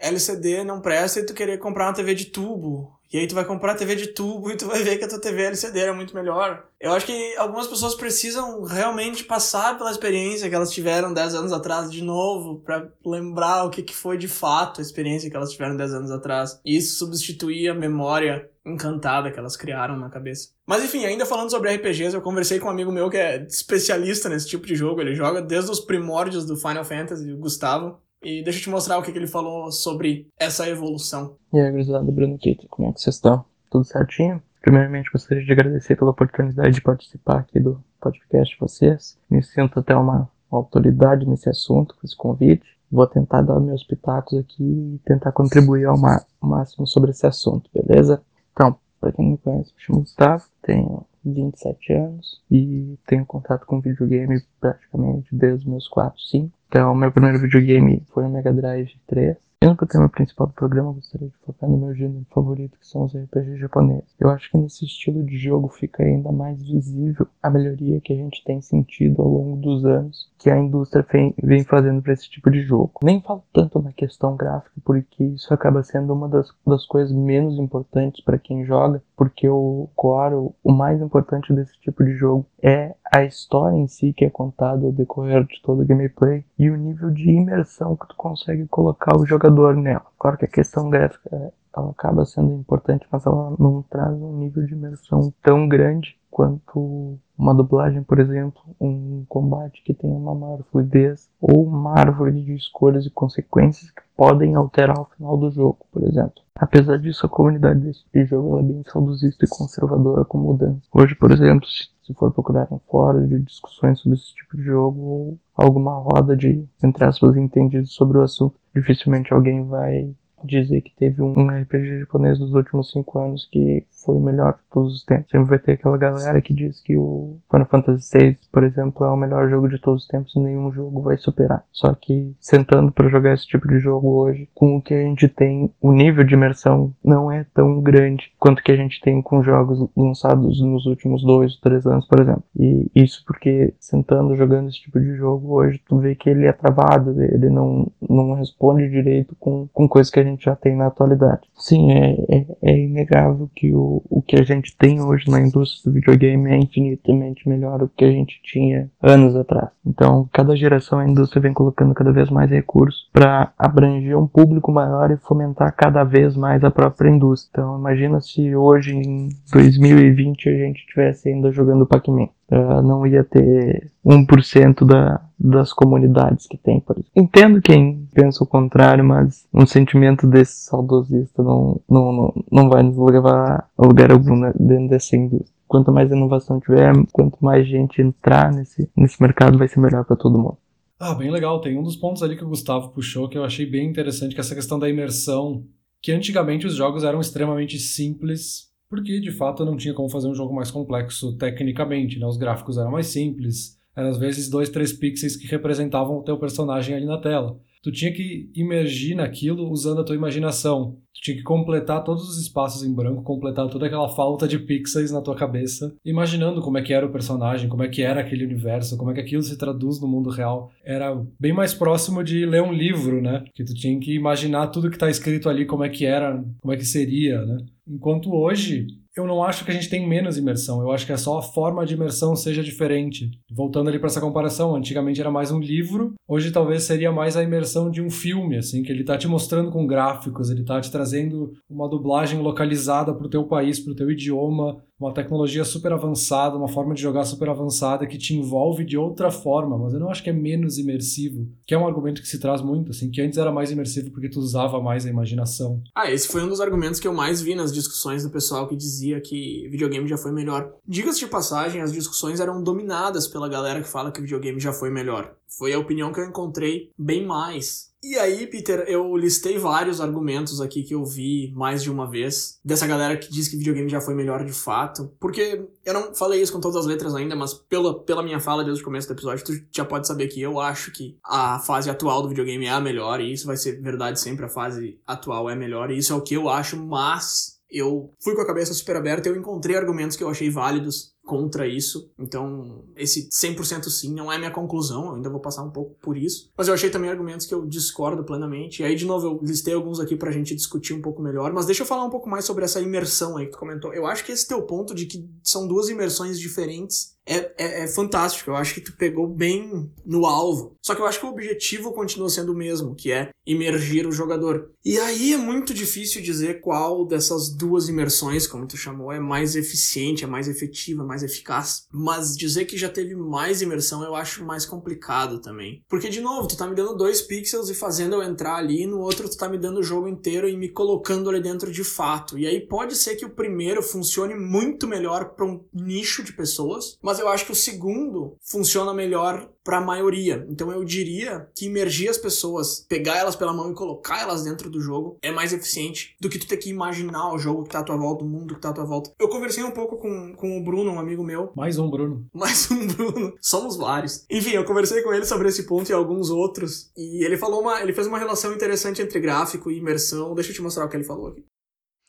LCD não presta e tu querer comprar uma TV de tubo. E aí tu vai comprar a TV de tubo e tu vai ver que a tua TV LCD era muito melhor. Eu acho que algumas pessoas precisam realmente passar pela experiência que elas tiveram 10 anos atrás de novo, para lembrar o que, que foi de fato a experiência que elas tiveram 10 anos atrás. E isso substituir a memória encantada que elas criaram na cabeça. Mas enfim, ainda falando sobre RPGs, eu conversei com um amigo meu que é especialista nesse tipo de jogo. Ele joga desde os primórdios do Final Fantasy, o Gustavo. E deixa eu te mostrar o que, que ele falou sobre essa evolução.
E aí, gurizada, Bruno Kito, como é que vocês estão? Tudo certinho? Primeiramente, gostaria de agradecer pela oportunidade de participar aqui do podcast de vocês. Me sinto até uma, autoridade nesse assunto, com esse convite. Vou tentar dar meus pitacos aqui e tentar contribuir ao máximo sobre esse assunto, beleza? Então, para quem me conhece, me chamo Gustavo, tenho 27 anos e tenho contato com videogame praticamente desde os meus 4, 5. Então, meu primeiro videogame foi o Mega Drive 3. Indo para o tema principal do programa, gostaria de focar no meu gênero favorito, que são os RPGs japoneses. Eu acho que nesse estilo de jogo fica ainda mais visível a melhoria que a gente tem sentido ao longo dos anos que a indústria vem fazendo para esse tipo de jogo. Nem falo tanto na questão gráfica, porque isso acaba sendo uma das, das coisas menos importantes para quem joga, porque o core, o mais importante desse tipo de jogo é a história em si que é contada ao decorrer de todo o gameplay e o nível de imersão que tu consegue colocar o jogador nela. Claro que a questão gráfica ela acaba sendo importante, mas ela não traz um nível de imersão tão grande quanto uma dublagem, por exemplo, um combate que tenha uma maior fluidez ou uma árvore de escolhas e consequências que podem alterar o final do jogo, por exemplo. Apesar disso, a comunidade desse de jogo é bem saudosista e conservadora com mudança. Hoje, por exemplo, se for procurar um fórum de discussões sobre esse tipo de jogo ou alguma roda de, entre aspas, entendidos sobre o assunto, dificilmente alguém vai dizer que teve um RPG japonês dos últimos cinco anos que foi o melhor de todos os tempos. Sempre vai ter aquela galera que diz que o Final Fantasy VI, por exemplo, é o melhor jogo de todos os tempos e nenhum jogo vai superar. Só que sentando para jogar esse tipo de jogo hoje, com o que a gente tem, o nível de imersão não é tão grande quanto que a gente tem com jogos lançados nos últimos dois, três anos, por exemplo. E isso porque sentando jogando esse tipo de jogo hoje, tu vê que ele é travado, ele não, não responde direito com, com coisas que a gente já tem na atualidade. Sim, é, é, é inegável que o o, que a gente tem hoje na indústria do videogame é infinitamente melhor do que a gente tinha anos atrás. Então, cada geração a indústria vem colocando cada vez mais recursos para abranger um público maior e fomentar cada vez mais a própria indústria. Então, imagina se hoje, em 2020, a gente estivesse ainda jogando Pac-Man. Uh, não ia ter 1% da, das comunidades que tem, por exemplo. Entendo quem pensa o contrário, mas um sentimento desse saudosista não, não, não, não vai nos levar a lugar algum né, dentro dessa indústria. Quanto mais inovação tiver, quanto mais gente entrar nesse, nesse mercado, vai ser melhor para todo mundo.
Ah, bem legal. Tem um dos pontos ali que o Gustavo puxou que eu achei bem interessante, que é essa questão da imersão. Que antigamente os jogos eram extremamente simples, porque de fato não tinha como fazer um jogo mais complexo tecnicamente, né? Os gráficos eram mais simples, eram às vezes dois, três pixels que representavam o teu personagem ali na tela. Tu tinha que imergir naquilo usando a tua imaginação. Tu tinha que completar todos os espaços em branco, completar toda aquela falta de pixels na tua cabeça, imaginando como é que era o personagem, como é que era aquele universo, como é que aquilo se traduz no mundo real. Era bem mais próximo de ler um livro, né? Que tu tinha que imaginar tudo que está escrito ali, como é que era, como é que seria, né? Enquanto hoje, eu não acho que a gente tem menos imersão, eu acho que é só a forma de imersão seja diferente. Voltando ali para essa comparação, antigamente era mais um livro, hoje talvez seria mais a imersão de um filme, assim, que ele tá te mostrando com gráficos, ele tá te trazendo uma dublagem localizada pro teu país, pro teu idioma, uma tecnologia super avançada, uma forma de jogar super avançada que te envolve de outra forma, mas eu não acho que é menos imersivo, que é um argumento que se traz muito, assim, que antes era mais imersivo porque tu usava mais a imaginação.
Ah, esse foi um dos argumentos que eu mais vi nas discussões do pessoal que dizia que videogame já foi melhor. Diga-se de passagem, as discussões eram dominadas pela galera que fala que videogame já foi melhor. Foi a opinião que eu encontrei bem mais e aí, Peter, eu listei vários argumentos aqui que eu vi mais de uma vez dessa galera que diz que videogame já foi melhor de fato. Porque eu não falei isso com todas as letras ainda, mas pela, pela minha fala desde o começo do episódio, tu já pode saber que eu acho que a fase atual do videogame é a melhor, e isso vai ser verdade sempre, a fase atual é melhor, e isso é o que eu acho, mas eu fui com a cabeça super aberta e eu encontrei argumentos que eu achei válidos contra isso. Então, esse 100% sim não é minha conclusão, eu ainda vou passar um pouco por isso. Mas eu achei também argumentos que eu discordo plenamente. E aí, de novo, eu listei alguns aqui pra gente discutir um pouco melhor. Mas deixa eu falar um pouco mais sobre essa imersão aí que tu comentou. Eu acho que esse teu ponto de que são duas imersões diferentes é, é, é, fantástico. Eu acho que tu pegou bem no alvo. Só que eu acho que o objetivo continua sendo o mesmo, que é imergir o jogador. E aí é muito difícil dizer qual dessas duas imersões, como tu chamou, é mais eficiente, é mais efetiva, mais eficaz. Mas dizer que já teve mais imersão eu acho mais complicado também. Porque, de novo, tu tá me dando dois pixels e fazendo eu entrar ali, no outro tu tá me dando o jogo inteiro e me colocando ali dentro de fato. E aí pode ser que o primeiro funcione muito melhor para um nicho de pessoas, mas eu acho que o segundo funciona melhor para a maioria. Então eu diria que imergir as pessoas, pegar elas pela mão e colocar elas dentro do jogo é mais eficiente do que tu ter que imaginar o jogo que tá à tua volta, o mundo que tá à tua volta. Eu conversei um pouco com, com o Bruno, um amigo meu.
Mais um Bruno.
Mais um Bruno. Somos vários. Enfim, eu conversei com ele sobre esse ponto e alguns outros. E ele falou uma. Ele fez uma relação interessante entre gráfico e imersão. Deixa eu te mostrar o que ele falou aqui.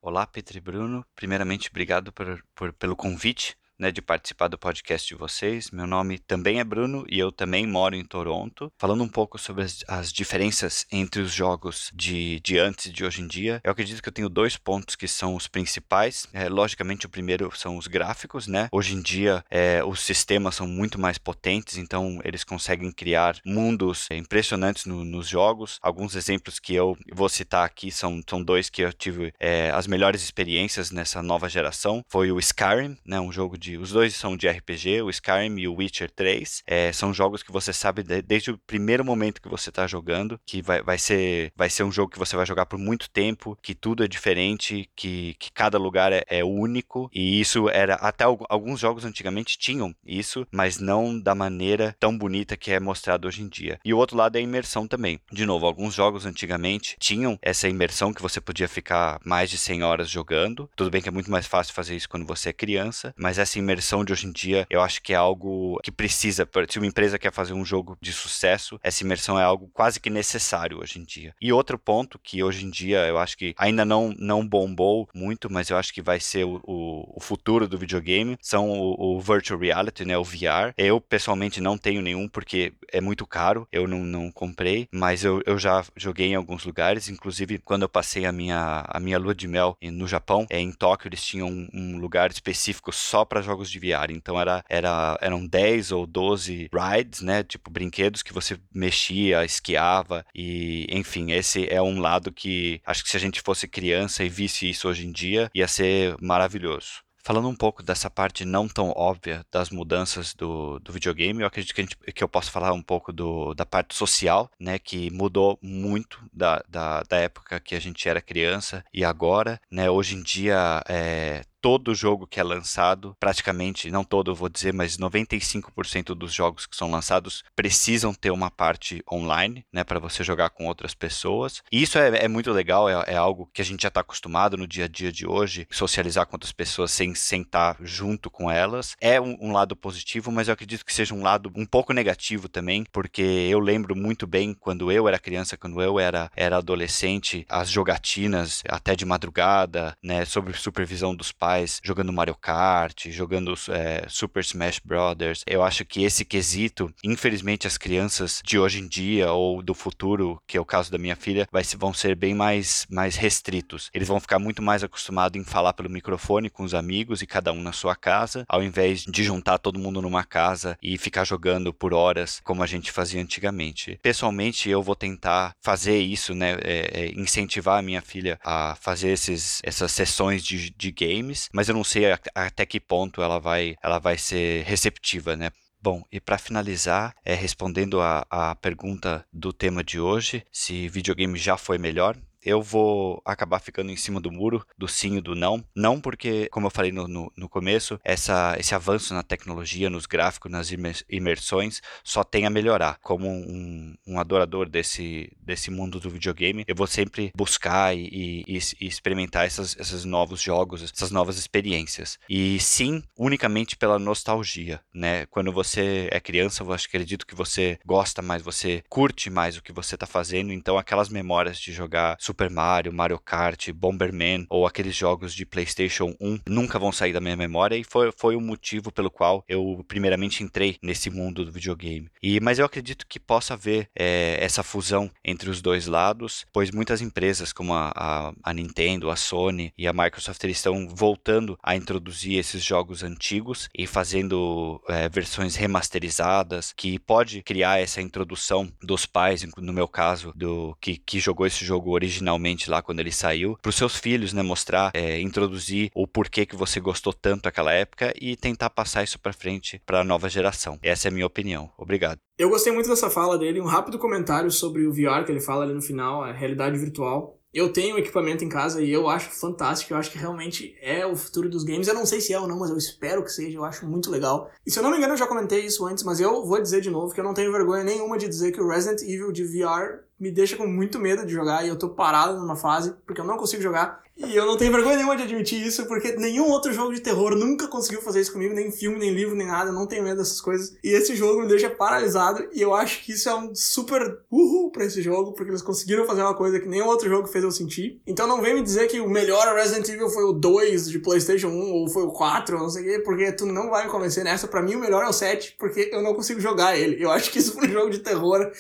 Olá, Petri e Bruno. Primeiramente, obrigado por, por, pelo convite né, de participar do podcast de vocês. Meu nome também é Bruno e eu também moro em Toronto. Falando um pouco sobre as, as diferenças entre os jogos de, de antes e de hoje em dia, eu acredito que eu tenho dois pontos que são os principais. É, logicamente, o primeiro são os gráficos, né? Hoje em dia, é, os sistemas são muito mais potentes, então eles conseguem criar mundos impressionantes no, nos jogos. Alguns exemplos que eu vou citar aqui são, são dois que eu tive é, as melhores experiências nessa nova geração. Foi o Skyrim, né? Um jogo de de. Os dois são de RPG, o Skyrim e o Witcher 3. É, são jogos que você sabe de, desde o primeiro momento que você está jogando que vai, vai, ser, vai ser um jogo que você vai jogar por muito tempo, que tudo é diferente, que, que cada lugar é, é único. E isso era. Até alguns jogos antigamente tinham isso, mas não da maneira tão bonita que é mostrado hoje em dia. E o outro lado é a imersão também. De novo, alguns jogos antigamente tinham essa imersão que você podia ficar mais de 100 horas jogando. Tudo bem que é muito mais fácil fazer isso quando você é criança, mas essa imersão de hoje em dia, eu acho que é algo que precisa. Se uma empresa quer fazer um jogo de sucesso, essa imersão é algo quase que necessário hoje em dia. E outro ponto que hoje em dia eu acho que ainda não, não bombou muito, mas eu acho que vai ser o, o, o futuro do videogame, são o, o, Virtual Reality, né, o VR. Eu pessoalmente não tenho nenhum porque é muito caro, eu não, não comprei, mas eu, eu já joguei em alguns lugares, inclusive quando eu passei a minha, a minha lua de mel no Japão, é, em Tóquio eles tinham um, um lugar específico só para jogos de VR. Então era, era, eram 10 ou 12 rides, né? Tipo brinquedos que você mexia, esquiava e, enfim, esse é um lado que acho que se a gente fosse criança e visse isso hoje em dia, ia ser maravilhoso. Falando um pouco dessa parte não tão óbvia das mudanças do, do videogame, eu acredito que, gente, que eu posso falar um pouco do, da parte social, né, que mudou muito da, da, da época que a gente era criança e agora, né, hoje em dia é, todo jogo que é lançado, praticamente, não todo vou dizer, mas 95% dos jogos que são lançados precisam ter uma parte online, né, para você jogar com outras pessoas. E isso é, é muito legal, é, é, algo que a gente já está acostumado no dia a dia de hoje, socializar com outras pessoas sem sentar junto com elas. É um, um lado positivo, mas eu acredito que seja um lado um pouco negativo também, porque eu lembro muito bem quando eu era criança, quando eu era, era adolescente, as jogatinas até de madrugada, né, sob supervisão dos pais jogando Mario Kart, jogando é, Super Smash Brothers. Eu acho que esse quesito, infelizmente, as crianças de hoje em dia ou do futuro, que é o caso da minha filha, vai, vão ser bem mais, mais restritos. Eles vão ficar muito mais acostumados em falar pelo microfone com os amigos e cada um na sua casa, ao invés de juntar todo mundo numa casa e ficar jogando por horas como a gente fazia antigamente. Pessoalmente, eu vou tentar fazer isso, né? É, é, incentivar a minha filha a fazer esses, essas sessões de, de games mas eu não sei até que ponto ela vai, ela vai ser receptiva, né? Bom, e para finalizar, é, respondendo a, a pergunta do tema de hoje, se videogame já foi melhor, eu vou acabar ficando em cima do muro, do sim e do não. Não porque, como eu falei no, no, no começo, essa, esse avanço na tecnologia, nos gráficos, nas imersões, só tem a melhorar. Como um, um adorador desse, desse mundo do videogame, eu vou sempre buscar e, e, e experimentar essas, esses novos jogos, essas novas experiências. E sim, unicamente pela nostalgia, né? Quando você é criança, eu acredito que você gosta mais, você curte mais o que você está fazendo, então aquelas memórias de jogar Super Mario, Mario Kart, Bomberman ou aqueles jogos de PlayStation 1 nunca vão sair da minha memória e foi, foi o motivo pelo qual eu primeiramente entrei nesse mundo do videogame. E mas eu acredito que possa haver é, essa fusão entre os dois lados, pois muitas empresas como a, a, a Nintendo, a Sony e a Microsoft estão voltando a introduzir esses jogos antigos e fazendo é, versões remasterizadas que pode criar essa introdução dos pais, no meu caso, do que, que jogou esse jogo original originalmente lá quando ele saiu, para os seus filhos, né, mostrar, é, introduzir o porquê que você gostou tanto daquela época e tentar passar isso para frente para a nova geração. Essa é a minha opinião. Obrigado.
Eu gostei muito dessa fala dele, um rápido comentário sobre o VR que ele fala ali no final, a realidade virtual. Eu tenho equipamento em casa e eu acho fantástico, eu acho que realmente é o futuro dos games. Eu não sei se é ou não, mas eu espero que seja, eu acho muito legal. E se eu não me engano, eu já comentei isso antes, mas eu vou dizer de novo que eu não tenho vergonha nenhuma de dizer que o Resident Evil de VR me deixa com muito medo de jogar e eu tô parado numa fase porque eu não consigo jogar. E eu não tenho vergonha nenhuma de admitir isso, porque nenhum outro jogo de terror nunca conseguiu fazer isso comigo, nem filme, nem livro, nem nada, eu não tenho medo dessas coisas. E esse jogo me deixa paralisado, e eu acho que isso é um super uhul pra esse jogo, porque eles conseguiram fazer uma coisa que nenhum outro jogo fez eu sentir. Então não vem me dizer que o melhor Resident Evil foi o 2 de PlayStation 1, ou foi o 4, ou não sei o quê, porque tu não vai me convencer nessa. Pra mim o melhor é o 7, porque eu não consigo jogar ele. Eu acho que isso pra um jogo de terror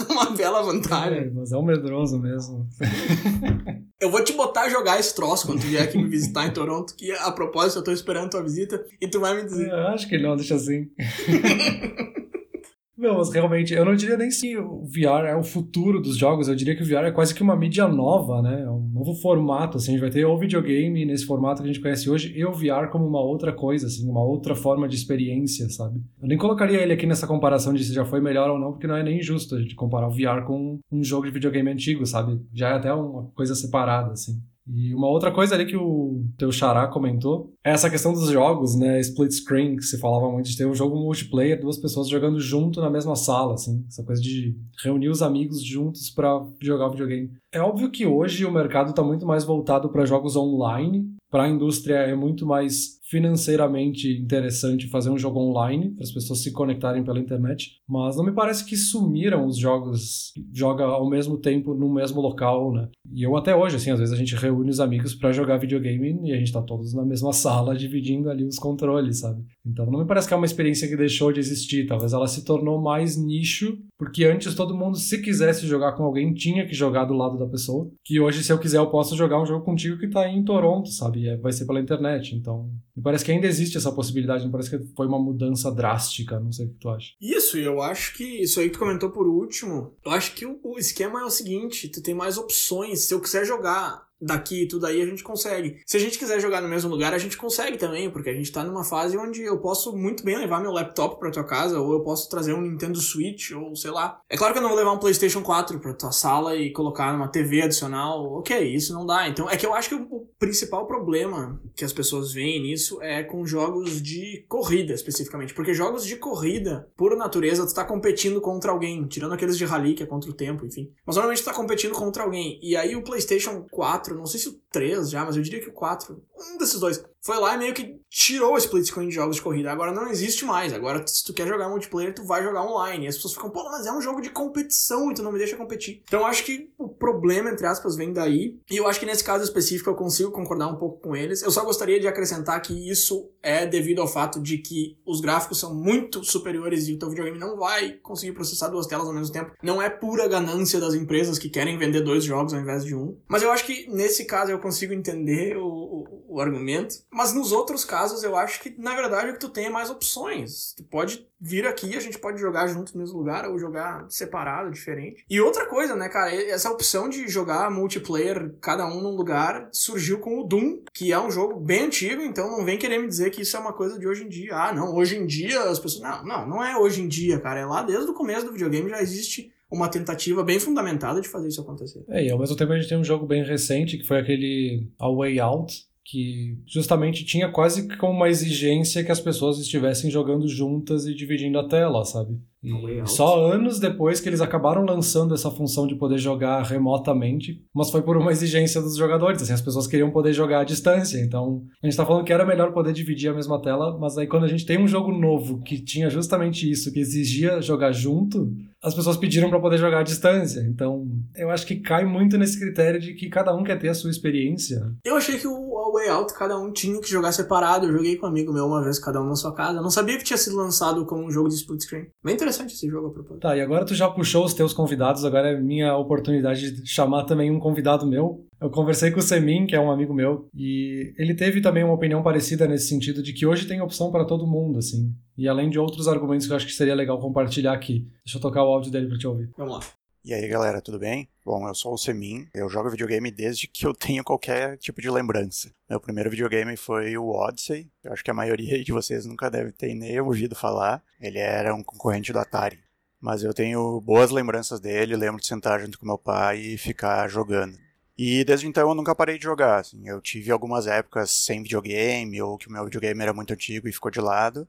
uma bela vantagem.
É, mas é um medroso mesmo.
Eu vou te botar a jogar esse troço quando tu vier aqui me visitar em Toronto, que a propósito eu tô esperando tua visita, e tu vai me dizer.
Eu acho que não, deixa assim. Não, mas realmente, eu não diria nem se o VR é o futuro dos jogos, eu diria que o VR é quase que uma mídia nova, né? Novo formato, assim, a gente vai ter o videogame nesse formato que a gente conhece hoje e o VR como uma outra coisa, assim, uma outra forma de experiência, sabe? Eu nem colocaria ele aqui nessa comparação de se já foi melhor ou não, porque não é nem justo a gente comparar o VR com um jogo de videogame antigo, sabe? Já é até uma coisa separada, assim. E uma outra coisa ali que o teu xará comentou é essa questão dos jogos, né? Split screen, que se falava muito de ter um jogo multiplayer, duas pessoas jogando junto na mesma sala, assim. Essa coisa de reunir os amigos juntos para jogar videogame. É óbvio que hoje o mercado está muito mais voltado para jogos online. Para a indústria é muito mais financeiramente interessante fazer um jogo online para as pessoas se conectarem pela internet, mas não me parece que sumiram os jogos joga ao mesmo tempo no mesmo local, né? E eu até hoje, assim, às vezes a gente reúne os amigos para jogar videogame e a gente tá todos na mesma sala dividindo ali os controles, sabe? Então não me parece que é uma experiência que deixou de existir, talvez ela se tornou mais nicho, porque antes todo mundo se quisesse jogar com alguém tinha que jogar do lado da pessoa, que hoje se eu quiser eu posso jogar um jogo contigo que tá em Toronto, sabe? E vai ser pela internet, então me parece que ainda existe essa possibilidade, não parece que foi uma mudança drástica, não sei o que tu acha.
Isso, e eu acho que isso aí que tu comentou por último, eu acho que o esquema é o seguinte, tu tem mais opções, se eu quiser jogar daqui e tudo aí, a gente consegue. Se a gente quiser jogar no mesmo lugar, a gente consegue também, porque a gente tá numa fase onde eu posso muito bem levar meu laptop pra tua casa, ou eu posso trazer um Nintendo Switch, ou sei lá. É claro que eu não vou levar um PlayStation 4 pra tua sala e colocar numa TV adicional. Ok, isso não dá. Então, é que eu acho que o principal problema que as pessoas veem nisso é com jogos de corrida, especificamente. Porque jogos de corrida, por natureza, tu tá competindo contra alguém, tirando aqueles de rally, que é contra o tempo, enfim. Mas normalmente tu tá competindo contra alguém. E aí o PlayStation 4 4, não sei se o 3 já, mas eu diria que o 4, um desses dois, foi lá e meio que tirou o split screen de jogos de corrida. Agora não existe mais. Agora, se tu quer jogar multiplayer, tu vai jogar online. E as pessoas ficam, pô, mas é um jogo de competição e tu não me deixa competir. Então eu acho que o problema, entre aspas, vem daí. E eu acho que nesse caso específico eu consigo concordar um pouco com eles. Eu só gostaria de acrescentar que isso é devido ao fato de que os gráficos são muito superiores e o teu videogame não vai conseguir processar duas telas ao mesmo tempo. Não é pura ganância das empresas que querem vender dois jogos ao invés de um. Mas eu acho que nesse caso eu consigo entender o, o, o argumento. Mas nos outros casos, eu acho que, na verdade, o que tu tem é mais opções. Tu pode vir aqui, a gente pode jogar junto no mesmo lugar ou jogar separado, diferente. E outra coisa, né, cara, essa opção de jogar multiplayer, cada um num lugar, surgiu com o Doom, que é um jogo bem antigo, então não vem querer me dizer que isso é uma coisa de hoje em dia. Ah, não, hoje em dia as pessoas. Não, não, não é hoje em dia, cara. É lá desde o começo do videogame já existe uma tentativa bem fundamentada de fazer isso acontecer.
É, e ao mesmo tempo a gente tem um jogo bem recente, que foi aquele A Way Out, que justamente tinha quase como uma exigência que as pessoas estivessem jogando juntas e dividindo a tela, sabe? E só anos depois que eles acabaram lançando essa função de poder jogar remotamente, mas foi por uma exigência dos jogadores, assim, as pessoas queriam poder jogar à distância, então a gente tá falando que era melhor poder dividir a mesma tela, mas aí quando a gente tem um jogo novo que tinha justamente isso, que exigia jogar junto, as pessoas pediram para poder jogar à distância, então eu acho que cai muito nesse critério de que cada um quer ter a sua experiência.
Eu achei que o Way Out cada um tinha que jogar separado, eu joguei com um amigo meu uma vez, cada um na sua casa, eu não sabia que tinha sido lançado como um jogo de split screen. Bem interessante esse jogo a propósito.
Tá, e agora tu já puxou os teus convidados, agora é minha oportunidade de chamar também um convidado meu. Eu conversei com o Semin, que é um amigo meu, e ele teve também uma opinião parecida nesse sentido de que hoje tem opção para todo mundo, assim. E além de outros argumentos que eu acho que seria legal compartilhar aqui. Deixa eu tocar o áudio dele para te ouvir.
Vamos lá.
E aí galera, tudo bem? Bom, eu sou o Semin, eu jogo videogame desde que eu tenho qualquer tipo de lembrança. Meu primeiro videogame foi o Odyssey, eu acho que a maioria de vocês nunca deve ter nem ouvido falar. Ele era um concorrente do Atari. Mas eu tenho boas lembranças dele, lembro de sentar junto com meu pai e ficar jogando. E desde então eu nunca parei de jogar. Assim. Eu tive algumas épocas sem videogame, ou que o meu videogame era muito antigo e ficou de lado.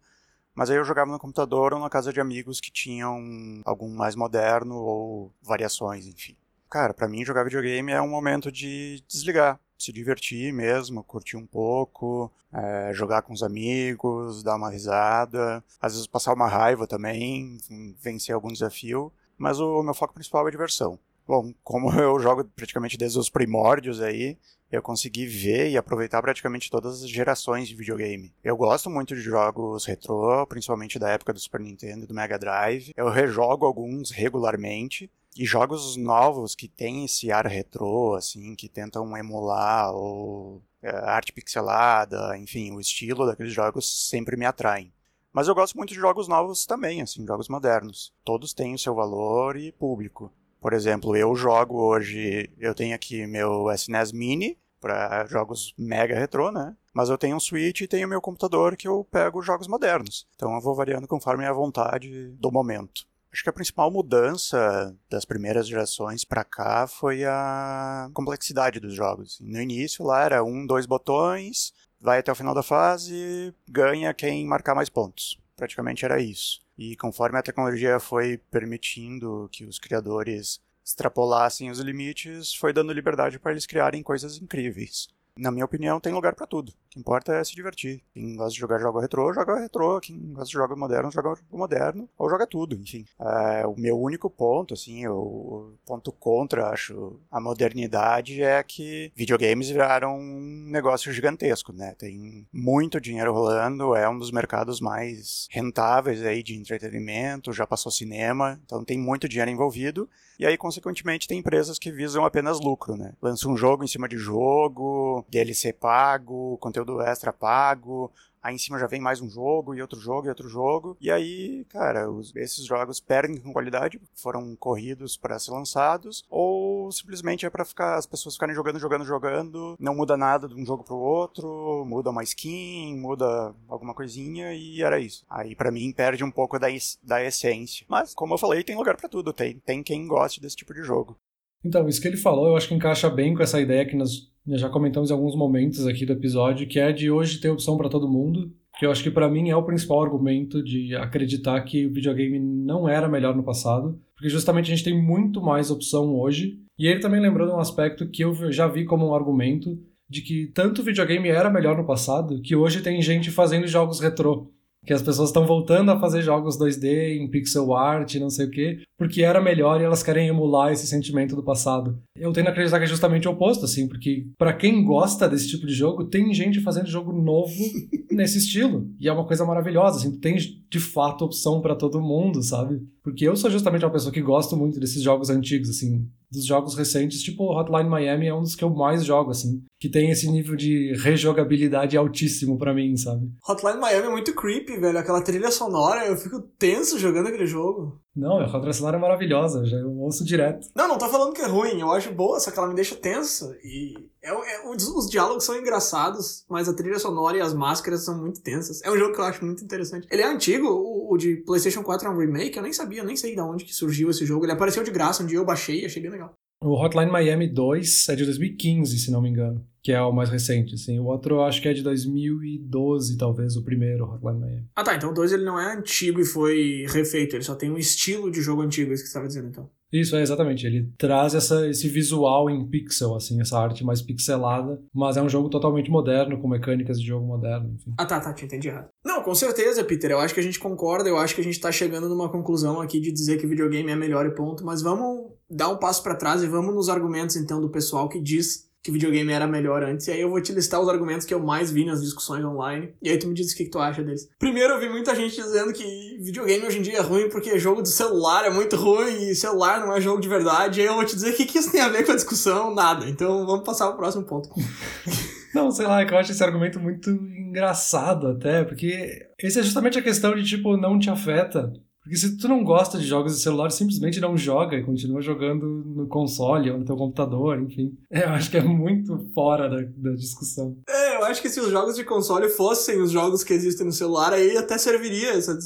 Mas aí eu jogava no computador ou na casa de amigos que tinham algum mais moderno ou variações, enfim. Cara, para mim jogar videogame é um momento de desligar, se divertir mesmo, curtir um pouco, é, jogar com os amigos, dar uma risada, às vezes passar uma raiva também, vencer algum desafio. Mas o meu foco principal é diversão. Bom, como eu jogo praticamente desde os primórdios aí, eu consegui ver e aproveitar praticamente todas as gerações de videogame. Eu gosto muito de jogos retrô, principalmente da época do Super Nintendo e do Mega Drive. Eu rejogo alguns regularmente. E jogos novos que têm esse ar retrô, assim, que tentam emular ou é, arte pixelada, enfim, o estilo daqueles jogos sempre me atraem. Mas eu gosto muito de jogos novos também, assim, jogos modernos. Todos têm o seu valor e público. Por exemplo, eu jogo hoje, eu tenho aqui meu SNES Mini para jogos mega retrô, né? Mas eu tenho um Switch e tenho meu computador que eu pego jogos modernos. Então eu vou variando conforme a vontade do momento. Acho que a principal mudança das primeiras gerações para cá foi a complexidade dos jogos. No início lá era um, dois botões, vai até o final da fase, ganha quem marcar mais pontos. Praticamente era isso. E conforme a tecnologia foi permitindo que os criadores extrapolassem os limites, foi dando liberdade para eles criarem coisas incríveis na minha opinião, tem lugar para tudo. O que importa é se divertir. Quem gosta de jogar jogo retrô, joga retrô. Quem gosta de jogo moderno, joga jogo moderno. Ou joga tudo, enfim. É, o meu único ponto, assim, o ponto contra, acho, a modernidade é que videogames viraram um negócio gigantesco, né? Tem muito dinheiro rolando, é um dos mercados mais rentáveis aí de entretenimento, já passou cinema, então tem muito dinheiro envolvido. E aí, consequentemente, tem empresas que visam apenas lucro, né? Lança um jogo em cima de jogo, DLC pago, conteúdo extra pago, aí em cima já vem mais um jogo e outro jogo e outro jogo. E aí, cara, os, esses jogos perdem com qualidade, foram corridos para ser lançados, ou simplesmente é para ficar as pessoas ficarem jogando, jogando, jogando, não muda nada de um jogo pro outro, muda uma skin, muda alguma coisinha e era isso. Aí para mim perde um pouco da, da essência. Mas, como eu falei, tem lugar para tudo, tem, tem quem goste desse tipo de jogo.
Então, isso que ele falou, eu acho que encaixa bem com essa ideia que nós já comentamos em alguns momentos aqui do episódio, que é de hoje ter opção para todo mundo, que eu acho que para mim é o principal argumento de acreditar que o videogame não era melhor no passado, porque justamente a gente tem muito mais opção hoje. E ele também lembrou um aspecto que eu já vi como um argumento de que tanto o videogame era melhor no passado, que hoje tem gente fazendo jogos retrô que as pessoas estão voltando a fazer jogos 2D em pixel art, não sei o quê, porque era melhor e elas querem emular esse sentimento do passado. Eu tendo a acreditar que é justamente o oposto, assim, porque para quem gosta desse tipo de jogo, tem gente fazendo jogo novo nesse estilo, e é uma coisa maravilhosa, assim, tem de fato opção para todo mundo, sabe? Porque eu sou justamente uma pessoa que gosto muito desses jogos antigos, assim, dos jogos recentes, tipo Hotline Miami é um dos que eu mais jogo, assim. Que tem esse nível de rejogabilidade altíssimo para mim, sabe?
Hotline Miami é muito creepy, velho. Aquela trilha sonora, eu fico tenso jogando aquele jogo.
Não, a trilha sonora é maravilhosa, já eu ouço direto.
Não, não tô falando que é ruim, eu acho boa, só que ela me deixa tenso. E é, é, os, os, diálogos são engraçados, mas a trilha sonora e as máscaras são muito tensas. É um jogo que eu acho muito interessante. Ele é antigo, o, o de PlayStation 4 é um remake, eu nem sabia, nem sei de onde que surgiu esse jogo. Ele apareceu de graça um dia, eu baixei e achei bem legal.
O Hotline Miami 2 é de 2015, se não me engano, que é o mais recente, assim. O outro eu acho que é de 2012, talvez, o primeiro Hotline Miami.
Ah tá, então o 2 ele não é antigo e foi refeito, ele só tem um estilo de jogo antigo, é isso que você estava dizendo, então.
Isso, é exatamente. Ele traz essa, esse visual em pixel, assim, essa arte mais pixelada, mas é um jogo totalmente moderno, com mecânicas de jogo moderno, enfim.
Ah, tá, tá, te entendi errado. Não, com certeza, Peter. Eu acho que a gente concorda, eu acho que a gente tá chegando numa conclusão aqui de dizer que videogame é melhor e ponto, mas vamos dar um passo para trás e vamos nos argumentos, então, do pessoal que diz que videogame era melhor antes. E aí eu vou te listar os argumentos que eu mais vi nas discussões online. E aí tu me diz o que, que tu acha deles. Primeiro, eu vi muita gente dizendo que videogame hoje em dia é ruim porque jogo de celular é muito ruim e celular não é jogo de verdade. E aí eu vou te dizer o que, que isso tem a ver com a discussão. Nada. Então vamos passar ao próximo ponto.
Não, sei lá, é que eu acho esse argumento muito engraçado até, porque essa é justamente a questão de, tipo, não te afeta. Porque se tu não gosta de jogos de celular, simplesmente não joga e continua jogando no console ou no teu computador, enfim. É, eu acho que é muito fora da, da discussão.
É, eu acho que se os jogos de console fossem os jogos que existem no celular, aí até serviria essa,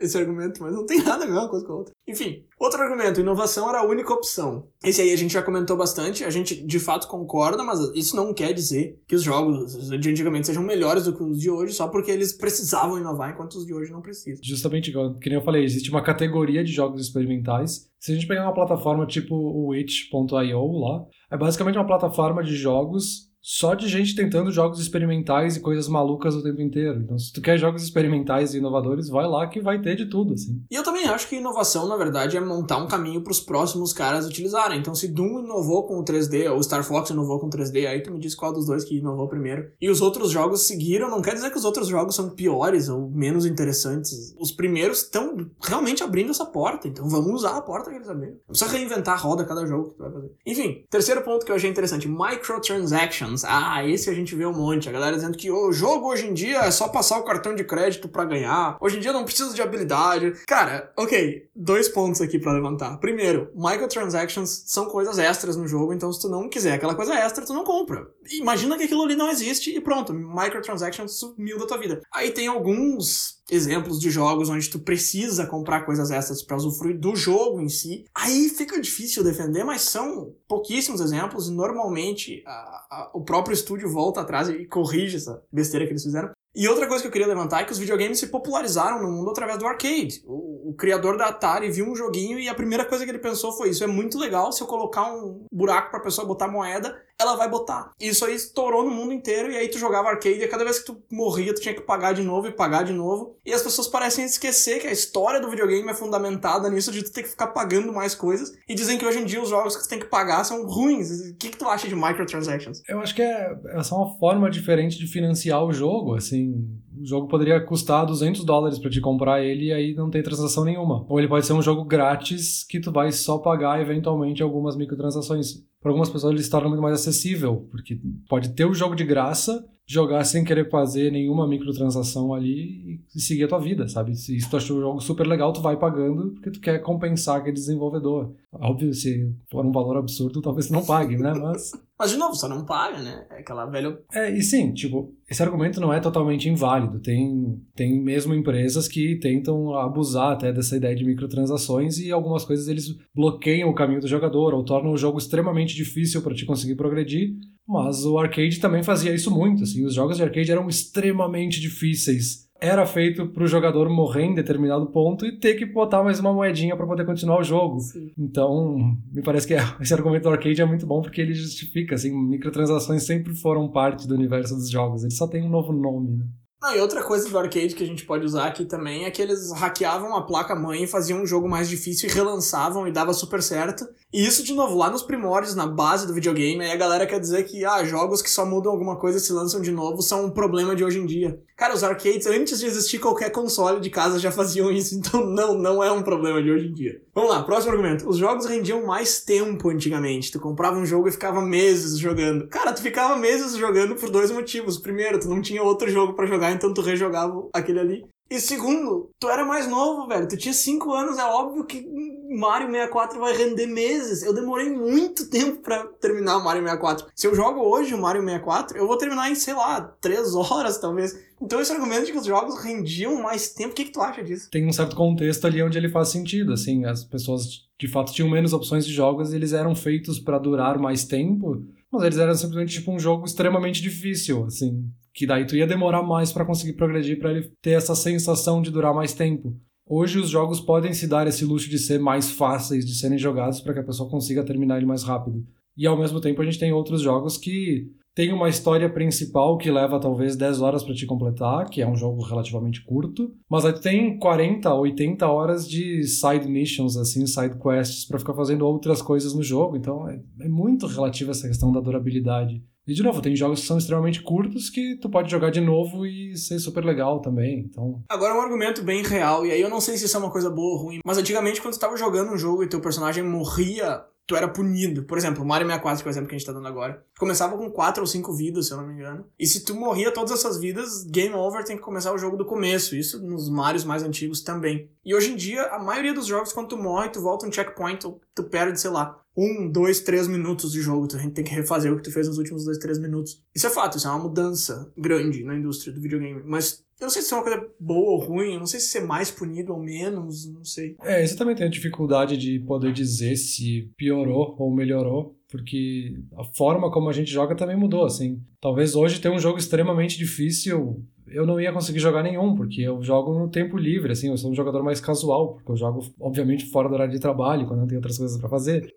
esse argumento, mas não tem nada a ver uma coisa com a outra. Enfim, outro argumento, inovação era a única opção. Esse aí a gente já comentou bastante, a gente de fato concorda, mas isso não quer dizer que os jogos de antigamente sejam melhores do que os de hoje, só porque eles precisavam inovar, enquanto os de hoje não precisam.
Justamente, que nem eu falei, existe uma categoria de jogos experimentais. Se a gente pegar uma plataforma tipo o itch.io lá, é basicamente uma plataforma de jogos só de gente tentando jogos experimentais e coisas malucas o tempo inteiro. Então, se tu quer jogos experimentais e inovadores, vai lá que vai ter de tudo, assim.
E eu também acho que inovação, na verdade, é montar um caminho para os próximos caras utilizarem. Então, se Doom inovou com o 3D, ou Star Fox inovou com o 3D, aí tu me diz qual dos dois que inovou primeiro. E os outros jogos seguiram, não quer dizer que os outros jogos são piores ou menos interessantes. Os primeiros estão realmente abrindo essa porta, então vamos usar a porta que eles abriram. Não precisa reinventar a roda cada jogo que tu vai fazer. Enfim, terceiro ponto que eu achei interessante, microtransactions ah, esse a gente vê um monte. A galera dizendo que o jogo hoje em dia é só passar o cartão de crédito para ganhar. Hoje em dia não precisa de habilidade. Cara, ok, dois pontos aqui para levantar. Primeiro, microtransactions são coisas extras no jogo, então se tu não quiser aquela coisa extra, tu não compra. Imagina que aquilo ali não existe e pronto, microtransactions sumiu da tua vida. Aí tem alguns exemplos de jogos onde tu precisa comprar coisas extras para usufruir do jogo em si. Aí fica difícil defender, mas são pouquíssimos exemplos e normalmente a, a, o próprio estúdio volta atrás e corrige essa besteira que eles fizeram. E outra coisa que eu queria levantar é que os videogames se popularizaram no mundo através do arcade. O, o, criador da Atari viu um joguinho e a primeira coisa que ele pensou foi: Isso é muito legal. Se eu colocar um buraco pra pessoa botar moeda, ela vai botar. Isso aí estourou no mundo inteiro e aí tu jogava arcade e cada vez que tu morria tu tinha que pagar de novo e pagar de novo. E as pessoas parecem esquecer que a história do videogame é fundamentada nisso de tu ter que ficar pagando mais coisas e dizem que hoje em dia os jogos que tu tem que pagar são ruins. O que, que tu acha de microtransactions?
Eu acho que é, é só uma forma diferente de financiar o jogo, assim o jogo poderia custar 200 dólares para te comprar ele e aí não tem transação nenhuma. Ou ele pode ser um jogo grátis que tu vai só pagar eventualmente algumas microtransações. Para algumas pessoas ele se torna muito mais acessível, porque pode ter o jogo de graça jogar sem querer fazer nenhuma microtransação ali e seguir a tua vida, sabe? Se tu achou o jogo super legal, tu vai pagando porque tu quer compensar aquele desenvolvedor. Óbvio, se for um valor absurdo, talvez não pague, né? Mas...
Mas, de novo, só não paga, né? É aquela velha...
É, e sim, tipo, esse argumento não é totalmente inválido. Tem, tem mesmo empresas que tentam abusar até dessa ideia de microtransações e algumas coisas eles bloqueiam o caminho do jogador ou tornam o jogo extremamente difícil para te conseguir progredir mas o arcade também fazia isso muito, assim, os jogos de arcade eram extremamente difíceis. Era feito para o jogador morrer em determinado ponto e ter que botar mais uma moedinha para poder continuar o jogo. Sim. Então, me parece que esse argumento do arcade é muito bom porque ele justifica, assim, microtransações sempre foram parte do universo dos jogos, ele só tem um novo nome, né?
Ah, e outra coisa do arcade que a gente pode usar aqui também é que eles hackeavam a placa mãe, faziam um jogo mais difícil e relançavam e dava super certo. E isso, de novo, lá nos primórdios, na base do videogame, aí a galera quer dizer que, ah, jogos que só mudam alguma coisa e se lançam de novo são um problema de hoje em dia. Cara, os arcades, antes de existir qualquer console de casa, já faziam isso, então não, não é um problema de hoje em dia. Vamos lá, próximo argumento. Os jogos rendiam mais tempo antigamente. Tu comprava um jogo e ficava meses jogando. Cara, tu ficava meses jogando por dois motivos. Primeiro, tu não tinha outro jogo para jogar então tu rejogava aquele ali. E segundo, tu era mais novo, velho. Tu tinha 5 anos, é óbvio que Mario 64 vai render meses. Eu demorei muito tempo para terminar o Mario 64. Se eu jogo hoje o Mario 64, eu vou terminar em, sei lá, 3 horas talvez. Então esse argumento de que os jogos rendiam mais tempo, o que, que tu acha disso?
Tem um certo contexto ali onde ele faz sentido, assim, as pessoas de fato tinham menos opções de jogos e eles eram feitos para durar mais tempo, mas eles eram simplesmente tipo um jogo extremamente difícil, assim que daí tu ia demorar mais para conseguir progredir para ele ter essa sensação de durar mais tempo. Hoje os jogos podem se dar esse luxo de ser mais fáceis de serem jogados para que a pessoa consiga terminar ele mais rápido. E ao mesmo tempo a gente tem outros jogos que tem uma história principal que leva talvez 10 horas para te completar, que é um jogo relativamente curto, mas aí tu tem 40, 80 horas de side missions, assim, side quests para ficar fazendo outras coisas no jogo. Então é, é muito relativo essa questão da durabilidade. E de novo, tem jogos que são extremamente curtos que tu pode jogar de novo e ser super legal também. Então.
Agora um argumento bem real, e aí eu não sei se isso é uma coisa boa ou ruim, mas antigamente quando tu tava jogando um jogo e teu personagem morria tu era punido. Por exemplo, o Mario 64, que é o exemplo que a gente tá dando agora, começava com 4 ou 5 vidas, se eu não me engano. E se tu morria todas essas vidas, game over, tem que começar o jogo do começo. Isso nos Marios mais antigos também. E hoje em dia, a maioria dos jogos, quando tu morre, tu volta um checkpoint, tu, tu perde, sei lá, um, dois, três minutos de jogo. Gente tem que refazer o que tu fez nos últimos dois, três minutos. Isso é fato, isso é uma mudança grande na indústria do videogame. Mas eu não sei se é uma coisa boa ou ruim, eu não sei se ser mais punido ou menos, não sei.
É, também tem a dificuldade de poder dizer se piorou ou melhorou, porque a forma como a gente joga também mudou, assim. Talvez hoje ter um jogo extremamente difícil, eu não ia conseguir jogar nenhum, porque eu jogo no tempo livre, assim, eu sou um jogador mais casual, porque eu jogo, obviamente, fora do horário de trabalho, quando eu tenho outras coisas para fazer.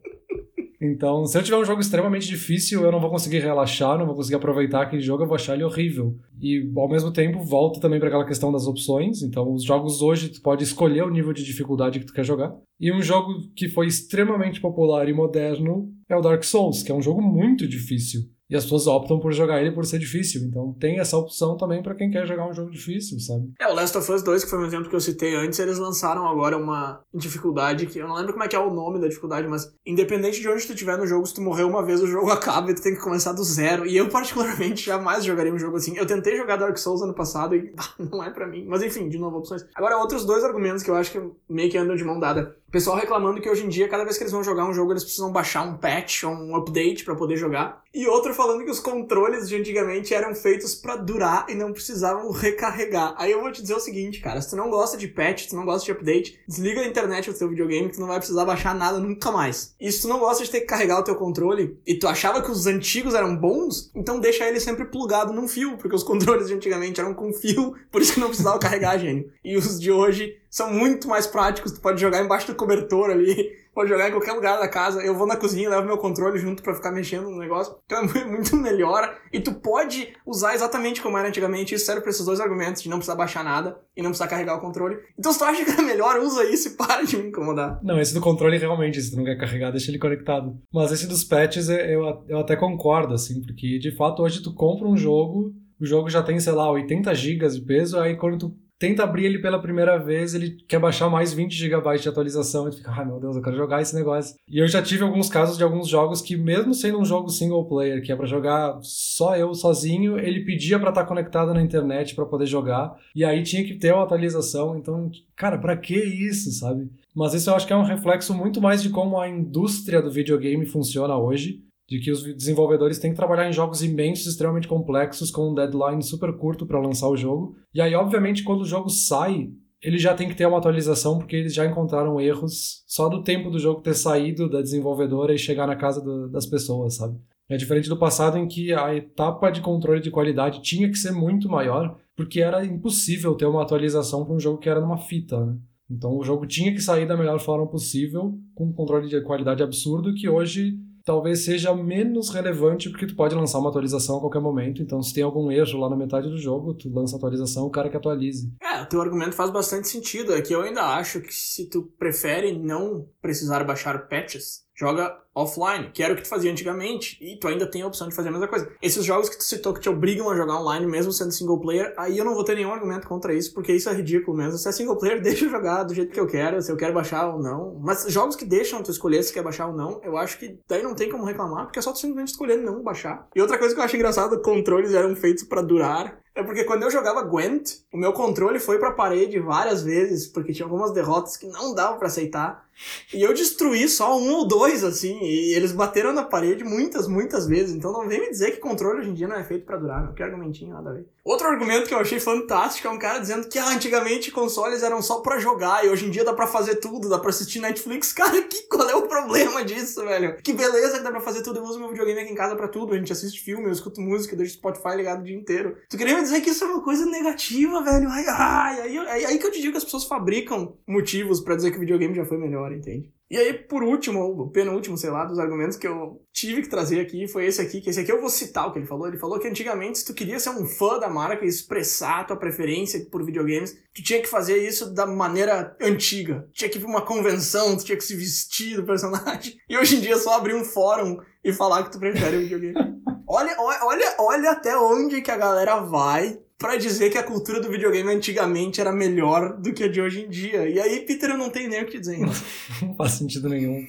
Então, se eu tiver um jogo extremamente difícil, eu não vou conseguir relaxar, não vou conseguir aproveitar aquele jogo, eu vou achar ele horrível. E, ao mesmo tempo, volta também para aquela questão das opções. Então, os jogos hoje, tu pode escolher o nível de dificuldade que tu quer jogar. E um jogo que foi extremamente popular e moderno é o Dark Souls, que é um jogo muito difícil. E as pessoas optam por jogar ele por ser difícil. Então tem essa opção também para quem quer jogar um jogo difícil, sabe?
É, o Last of Us 2, que foi um exemplo que eu citei antes, eles lançaram agora uma dificuldade que eu não lembro como é que é o nome da dificuldade, mas independente de onde tu estiver no jogo, se tu morrer uma vez, o jogo acaba e tu tem que começar do zero. E eu, particularmente, jamais jogaria um jogo assim. Eu tentei jogar Dark Souls ano passado e não é para mim. Mas enfim, de novo, opções. Agora, outros dois argumentos que eu acho que meio que andam de mão dada. Pessoal reclamando que hoje em dia, cada vez que eles vão jogar um jogo, eles precisam baixar um patch ou um update para poder jogar. E outro falando que os controles de antigamente eram feitos para durar e não precisavam recarregar. Aí eu vou te dizer o seguinte, cara, se tu não gosta de patch, se tu não gosta de update, desliga a internet do teu videogame que tu não vai precisar baixar nada nunca mais. E se tu não gosta de ter que carregar o teu controle e tu achava que os antigos eram bons, então deixa ele sempre plugado num fio, porque os controles de antigamente eram com fio, por isso que não precisava carregar, gênio. E os de hoje são muito mais práticos. Tu pode jogar embaixo do cobertor ali, pode jogar em qualquer lugar da casa. Eu vou na cozinha, levo meu controle junto para ficar mexendo no negócio. Então é muito melhor. E tu pode usar exatamente como era antigamente. Isso serve pra esses dois argumentos, de não precisar baixar nada e não precisar carregar o controle. Então se tu acha que é melhor, usa isso e para de me incomodar.
Não, esse do controle realmente, se tu não quer carregar, deixa ele conectado. Mas esse dos patches eu, eu até concordo, assim, porque de fato hoje tu compra um jogo, o jogo já tem, sei lá, 80 GB de peso, aí quando tu tenta abrir ele pela primeira vez, ele quer baixar mais 20 GB de atualização e fica, ai meu Deus, eu quero jogar esse negócio. E eu já tive alguns casos de alguns jogos que, mesmo sendo um jogo single player, que é para jogar só eu sozinho, ele pedia para estar tá conectado na internet para poder jogar, e aí tinha que ter uma atualização. Então, cara, para que isso, sabe? Mas isso eu acho que é um reflexo muito mais de como a indústria do videogame funciona hoje de que os desenvolvedores têm que trabalhar em jogos imensos, extremamente complexos, com um deadline super curto para lançar o jogo. E aí, obviamente, quando o jogo sai, ele já tem que ter uma atualização, porque eles já encontraram erros só do tempo do jogo ter saído da desenvolvedora e chegar na casa do, das pessoas, sabe? É diferente do passado em que a etapa de controle de qualidade tinha que ser muito maior, porque era impossível ter uma atualização para um jogo que era numa fita, né? Então o jogo tinha que sair da melhor forma possível, com um controle de qualidade absurdo, que hoje talvez seja menos relevante porque tu pode lançar uma atualização a qualquer momento. Então, se tem algum erro lá na metade do jogo, tu lança a atualização, o cara que atualize.
É, o teu argumento faz bastante sentido. É que eu ainda acho que se tu prefere não precisar baixar patches, joga offline, que era o que tu fazia antigamente, e tu ainda tem a opção de fazer a mesma coisa. Esses jogos que tu citou que te obrigam a jogar online, mesmo sendo single player, aí eu não vou ter nenhum argumento contra isso, porque isso é ridículo mesmo. Se é single player, deixa eu jogar do jeito que eu quero, se eu quero baixar ou não. Mas jogos que deixam tu escolher se quer baixar ou não, eu acho que daí não tem como reclamar, porque é só tu simplesmente escolher não baixar. E outra coisa que eu acho engraçado, controles eram feitos para durar. É porque quando eu jogava Gwent, o meu controle foi pra parede várias vezes, porque tinha algumas derrotas que não dava para aceitar. E eu destruí só um ou dois, assim, e eles bateram na parede muitas, muitas vezes. Então não vem me dizer que controle hoje em dia não é feito para durar, não. Que argumentinho, nada a ver. Outro argumento que eu achei fantástico é um cara dizendo que ah, antigamente consoles eram só para jogar e hoje em dia dá para fazer tudo, dá para assistir Netflix. Cara, que, qual é o problema disso, velho? Que beleza que dá pra fazer tudo. Eu uso meu videogame aqui em casa para tudo. A gente assiste filme, eu escuto música, deixo Spotify ligado o dia inteiro. Tu queria me dizer que isso é uma coisa negativa, velho? Ai, ai, aí, aí, que eu te digo que as pessoas fabricam motivos para dizer que o videogame já foi melhor, entende? E aí, por último, o penúltimo, sei lá, dos argumentos que eu tive que trazer aqui foi esse aqui, que esse aqui eu vou citar o que ele falou. Ele falou que antigamente, se tu queria ser um fã da marca e expressar a tua preferência por videogames, tu tinha que fazer isso da maneira antiga. Tinha que ir pra uma convenção, tu tinha que se vestir do personagem. E hoje em dia é só abrir um fórum e falar que tu prefere o videogame. olha, olha, olha até onde que a galera vai para dizer que a cultura do videogame antigamente era melhor do que a de hoje em dia. E aí, Peter, eu não tenho nem o que dizer.
não faz sentido nenhum.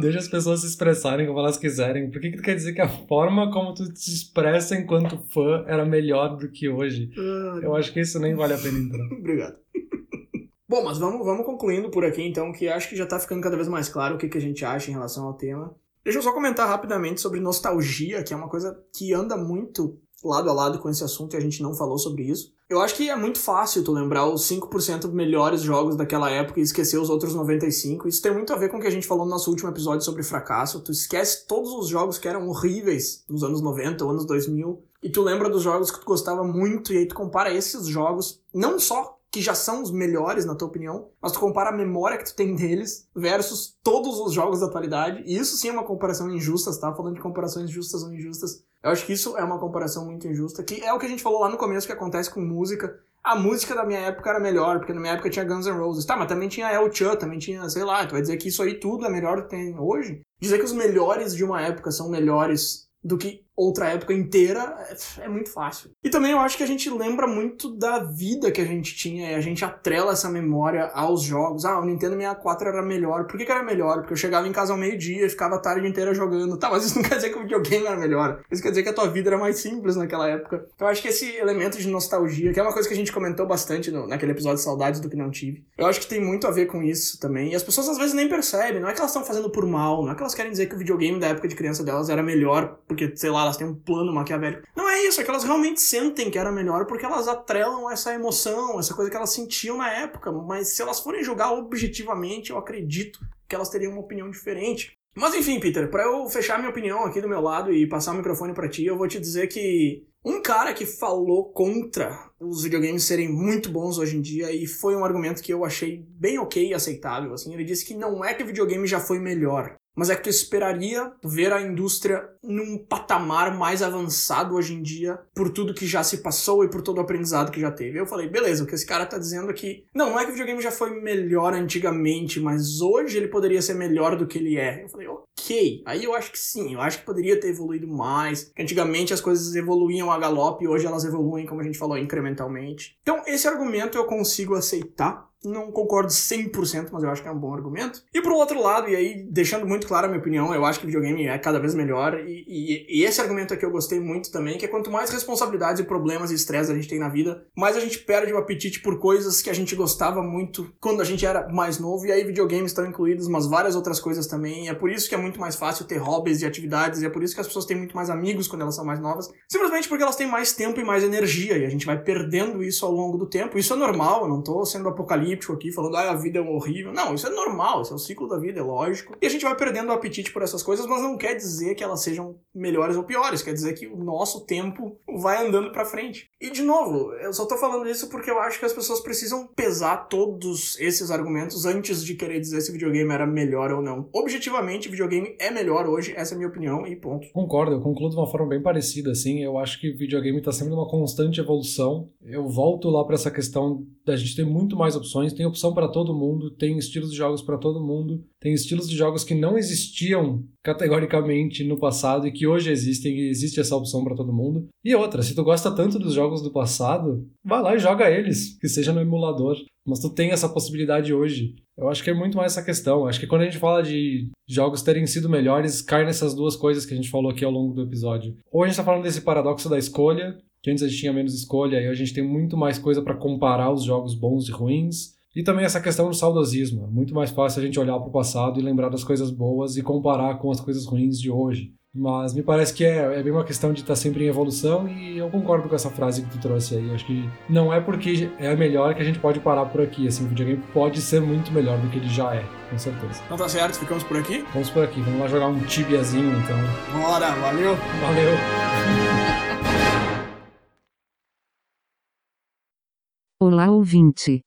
Deixa as pessoas se expressarem como elas quiserem. Por que, que tu quer dizer que a forma como tu te expressa enquanto fã era melhor do que hoje? Ah, eu acho que isso nem vale a pena entrar.
Obrigado. Bom, mas vamos, vamos concluindo por aqui então, que acho que já tá ficando cada vez mais claro o que, que a gente acha em relação ao tema. Deixa eu só comentar rapidamente sobre nostalgia, que é uma coisa que anda muito lado a lado com esse assunto e a gente não falou sobre isso. Eu acho que é muito fácil tu lembrar os 5% melhores jogos daquela época e esquecer os outros 95%. Isso tem muito a ver com o que a gente falou no nosso último episódio sobre fracasso. Tu esquece todos os jogos que eram horríveis nos anos 90 ou anos 2000 e tu lembra dos jogos que tu gostava muito e aí tu compara esses jogos, não só que já são os melhores, na tua opinião, mas tu compara a memória que tu tem deles versus todos os jogos da atualidade, e isso sim é uma comparação injusta, tá falando de comparações justas ou injustas. Eu acho que isso é uma comparação muito injusta, que é o que a gente falou lá no começo que acontece com música. A música da minha época era melhor, porque na minha época tinha Guns N' Roses. Tá, mas também tinha El Chan, também tinha, sei lá, tu vai dizer que isso aí tudo é melhor do que tem hoje? Dizer que os melhores de uma época são melhores do que outra época inteira, é, é, muito fácil. E também eu acho que a gente lembra muito da vida que a gente tinha e a gente atrela essa memória aos jogos. Ah, o Nintendo 64 era melhor. Por que, que era melhor? Porque eu chegava em casa ao meio-dia e ficava a tarde inteira jogando. Tá, mas isso não quer dizer que o videogame era melhor. Isso quer dizer que a tua vida era mais simples naquela época. Então eu acho que esse elemento de nostalgia, que é uma coisa que a gente comentou bastante no, naquele episódio de Saudades do que não tive, eu acho que tem muito a ver com isso também. E as pessoas às vezes nem percebem. Não é que elas estão fazendo por mal, não é que elas querem dizer que o videogame da época de criança delas era melhor, porque, sei lá, elas têm um plano maquiavélico. Não é isso, é que elas realmente sentem que era melhor porque elas atrelam essa emoção, essa coisa que elas sentiam na época. Mas se elas forem julgar objetivamente, eu acredito que elas teriam uma opinião diferente. Mas enfim, Peter, para eu fechar minha opinião aqui do meu lado e passar o microfone para ti, eu vou te dizer que um cara que falou contra os videogames serem muito bons hoje em dia e foi um argumento que eu achei bem ok e aceitável, assim, ele disse que não é que o videogame já foi melhor, mas é que tu esperaria ver a indústria num patamar mais avançado hoje em dia por tudo que já se passou e por todo o aprendizado que já teve. Eu falei, beleza, o que esse cara tá dizendo aqui. Não, não é que o videogame já foi melhor antigamente, mas hoje ele poderia ser melhor do que ele é. Eu falei, ok. Aí eu acho que sim, eu acho que poderia ter evoluído mais. Antigamente as coisas evoluíam a galope e hoje elas evoluem, como a gente falou, incrementalmente. Então, esse argumento eu consigo aceitar não concordo 100%, mas eu acho que é um bom argumento. E pro outro lado, e aí deixando muito clara a minha opinião, eu acho que videogame é cada vez melhor. E, e, e, esse argumento aqui eu gostei muito também, que é quanto mais responsabilidades e problemas e estresse a gente tem na vida, mais a gente perde o apetite por coisas que a gente gostava muito quando a gente era mais novo. E aí videogames estão incluídos, mas várias outras coisas também. E é por isso que é muito mais fácil ter hobbies e atividades, e é por isso que as pessoas têm muito mais amigos quando elas são mais novas. Simplesmente porque elas têm mais tempo e mais energia, e a gente vai perdendo isso ao longo do tempo. Isso é normal, eu não tô sendo apocalíptico apocalíptico aqui, falando, ah, a vida é horrível. Não, isso é normal, isso é o ciclo da vida, é lógico. E a gente vai perdendo o apetite por essas coisas, mas não quer dizer que elas sejam melhores ou piores, quer dizer que o nosso tempo vai andando para frente. E de novo, eu só tô falando isso porque eu acho que as pessoas precisam pesar todos esses argumentos antes de querer dizer se videogame era melhor ou não. Objetivamente, videogame é melhor hoje, essa é a minha opinião e ponto.
Concordo, eu concluo de uma forma bem parecida, assim. Eu acho que videogame tá sempre numa constante evolução. Eu volto lá para essa questão da gente ter muito mais opções, tem opção para todo mundo, tem estilos de jogos para todo mundo, tem estilos de jogos que não existiam categoricamente no passado e que hoje existem e existe essa opção para todo mundo. E outra, se tu gosta tanto dos jogos do passado, vai lá e joga eles, que seja no emulador. Mas tu tem essa possibilidade hoje. Eu acho que é muito mais essa questão. Acho que quando a gente fala de jogos terem sido melhores, cai nessas duas coisas que a gente falou aqui ao longo do episódio. Ou a gente tá falando desse paradoxo da escolha, que antes a gente tinha menos escolha e a gente tem muito mais coisa para comparar os jogos bons e ruins. E também essa questão do saudosismo. É muito mais fácil a gente olhar para o passado e lembrar das coisas boas e comparar com as coisas ruins de hoje. Mas me parece que é, é bem uma questão de estar tá sempre em evolução e eu concordo com essa frase que tu trouxe aí. Acho que não é porque é melhor que a gente pode parar por aqui. Assim, o videogame pode ser muito melhor do que ele já é, com certeza.
Então tá certo, ficamos por aqui?
Vamos por aqui. Vamos lá jogar um tibiazinho então.
Bora, valeu!
Valeu!
Olá ouvinte!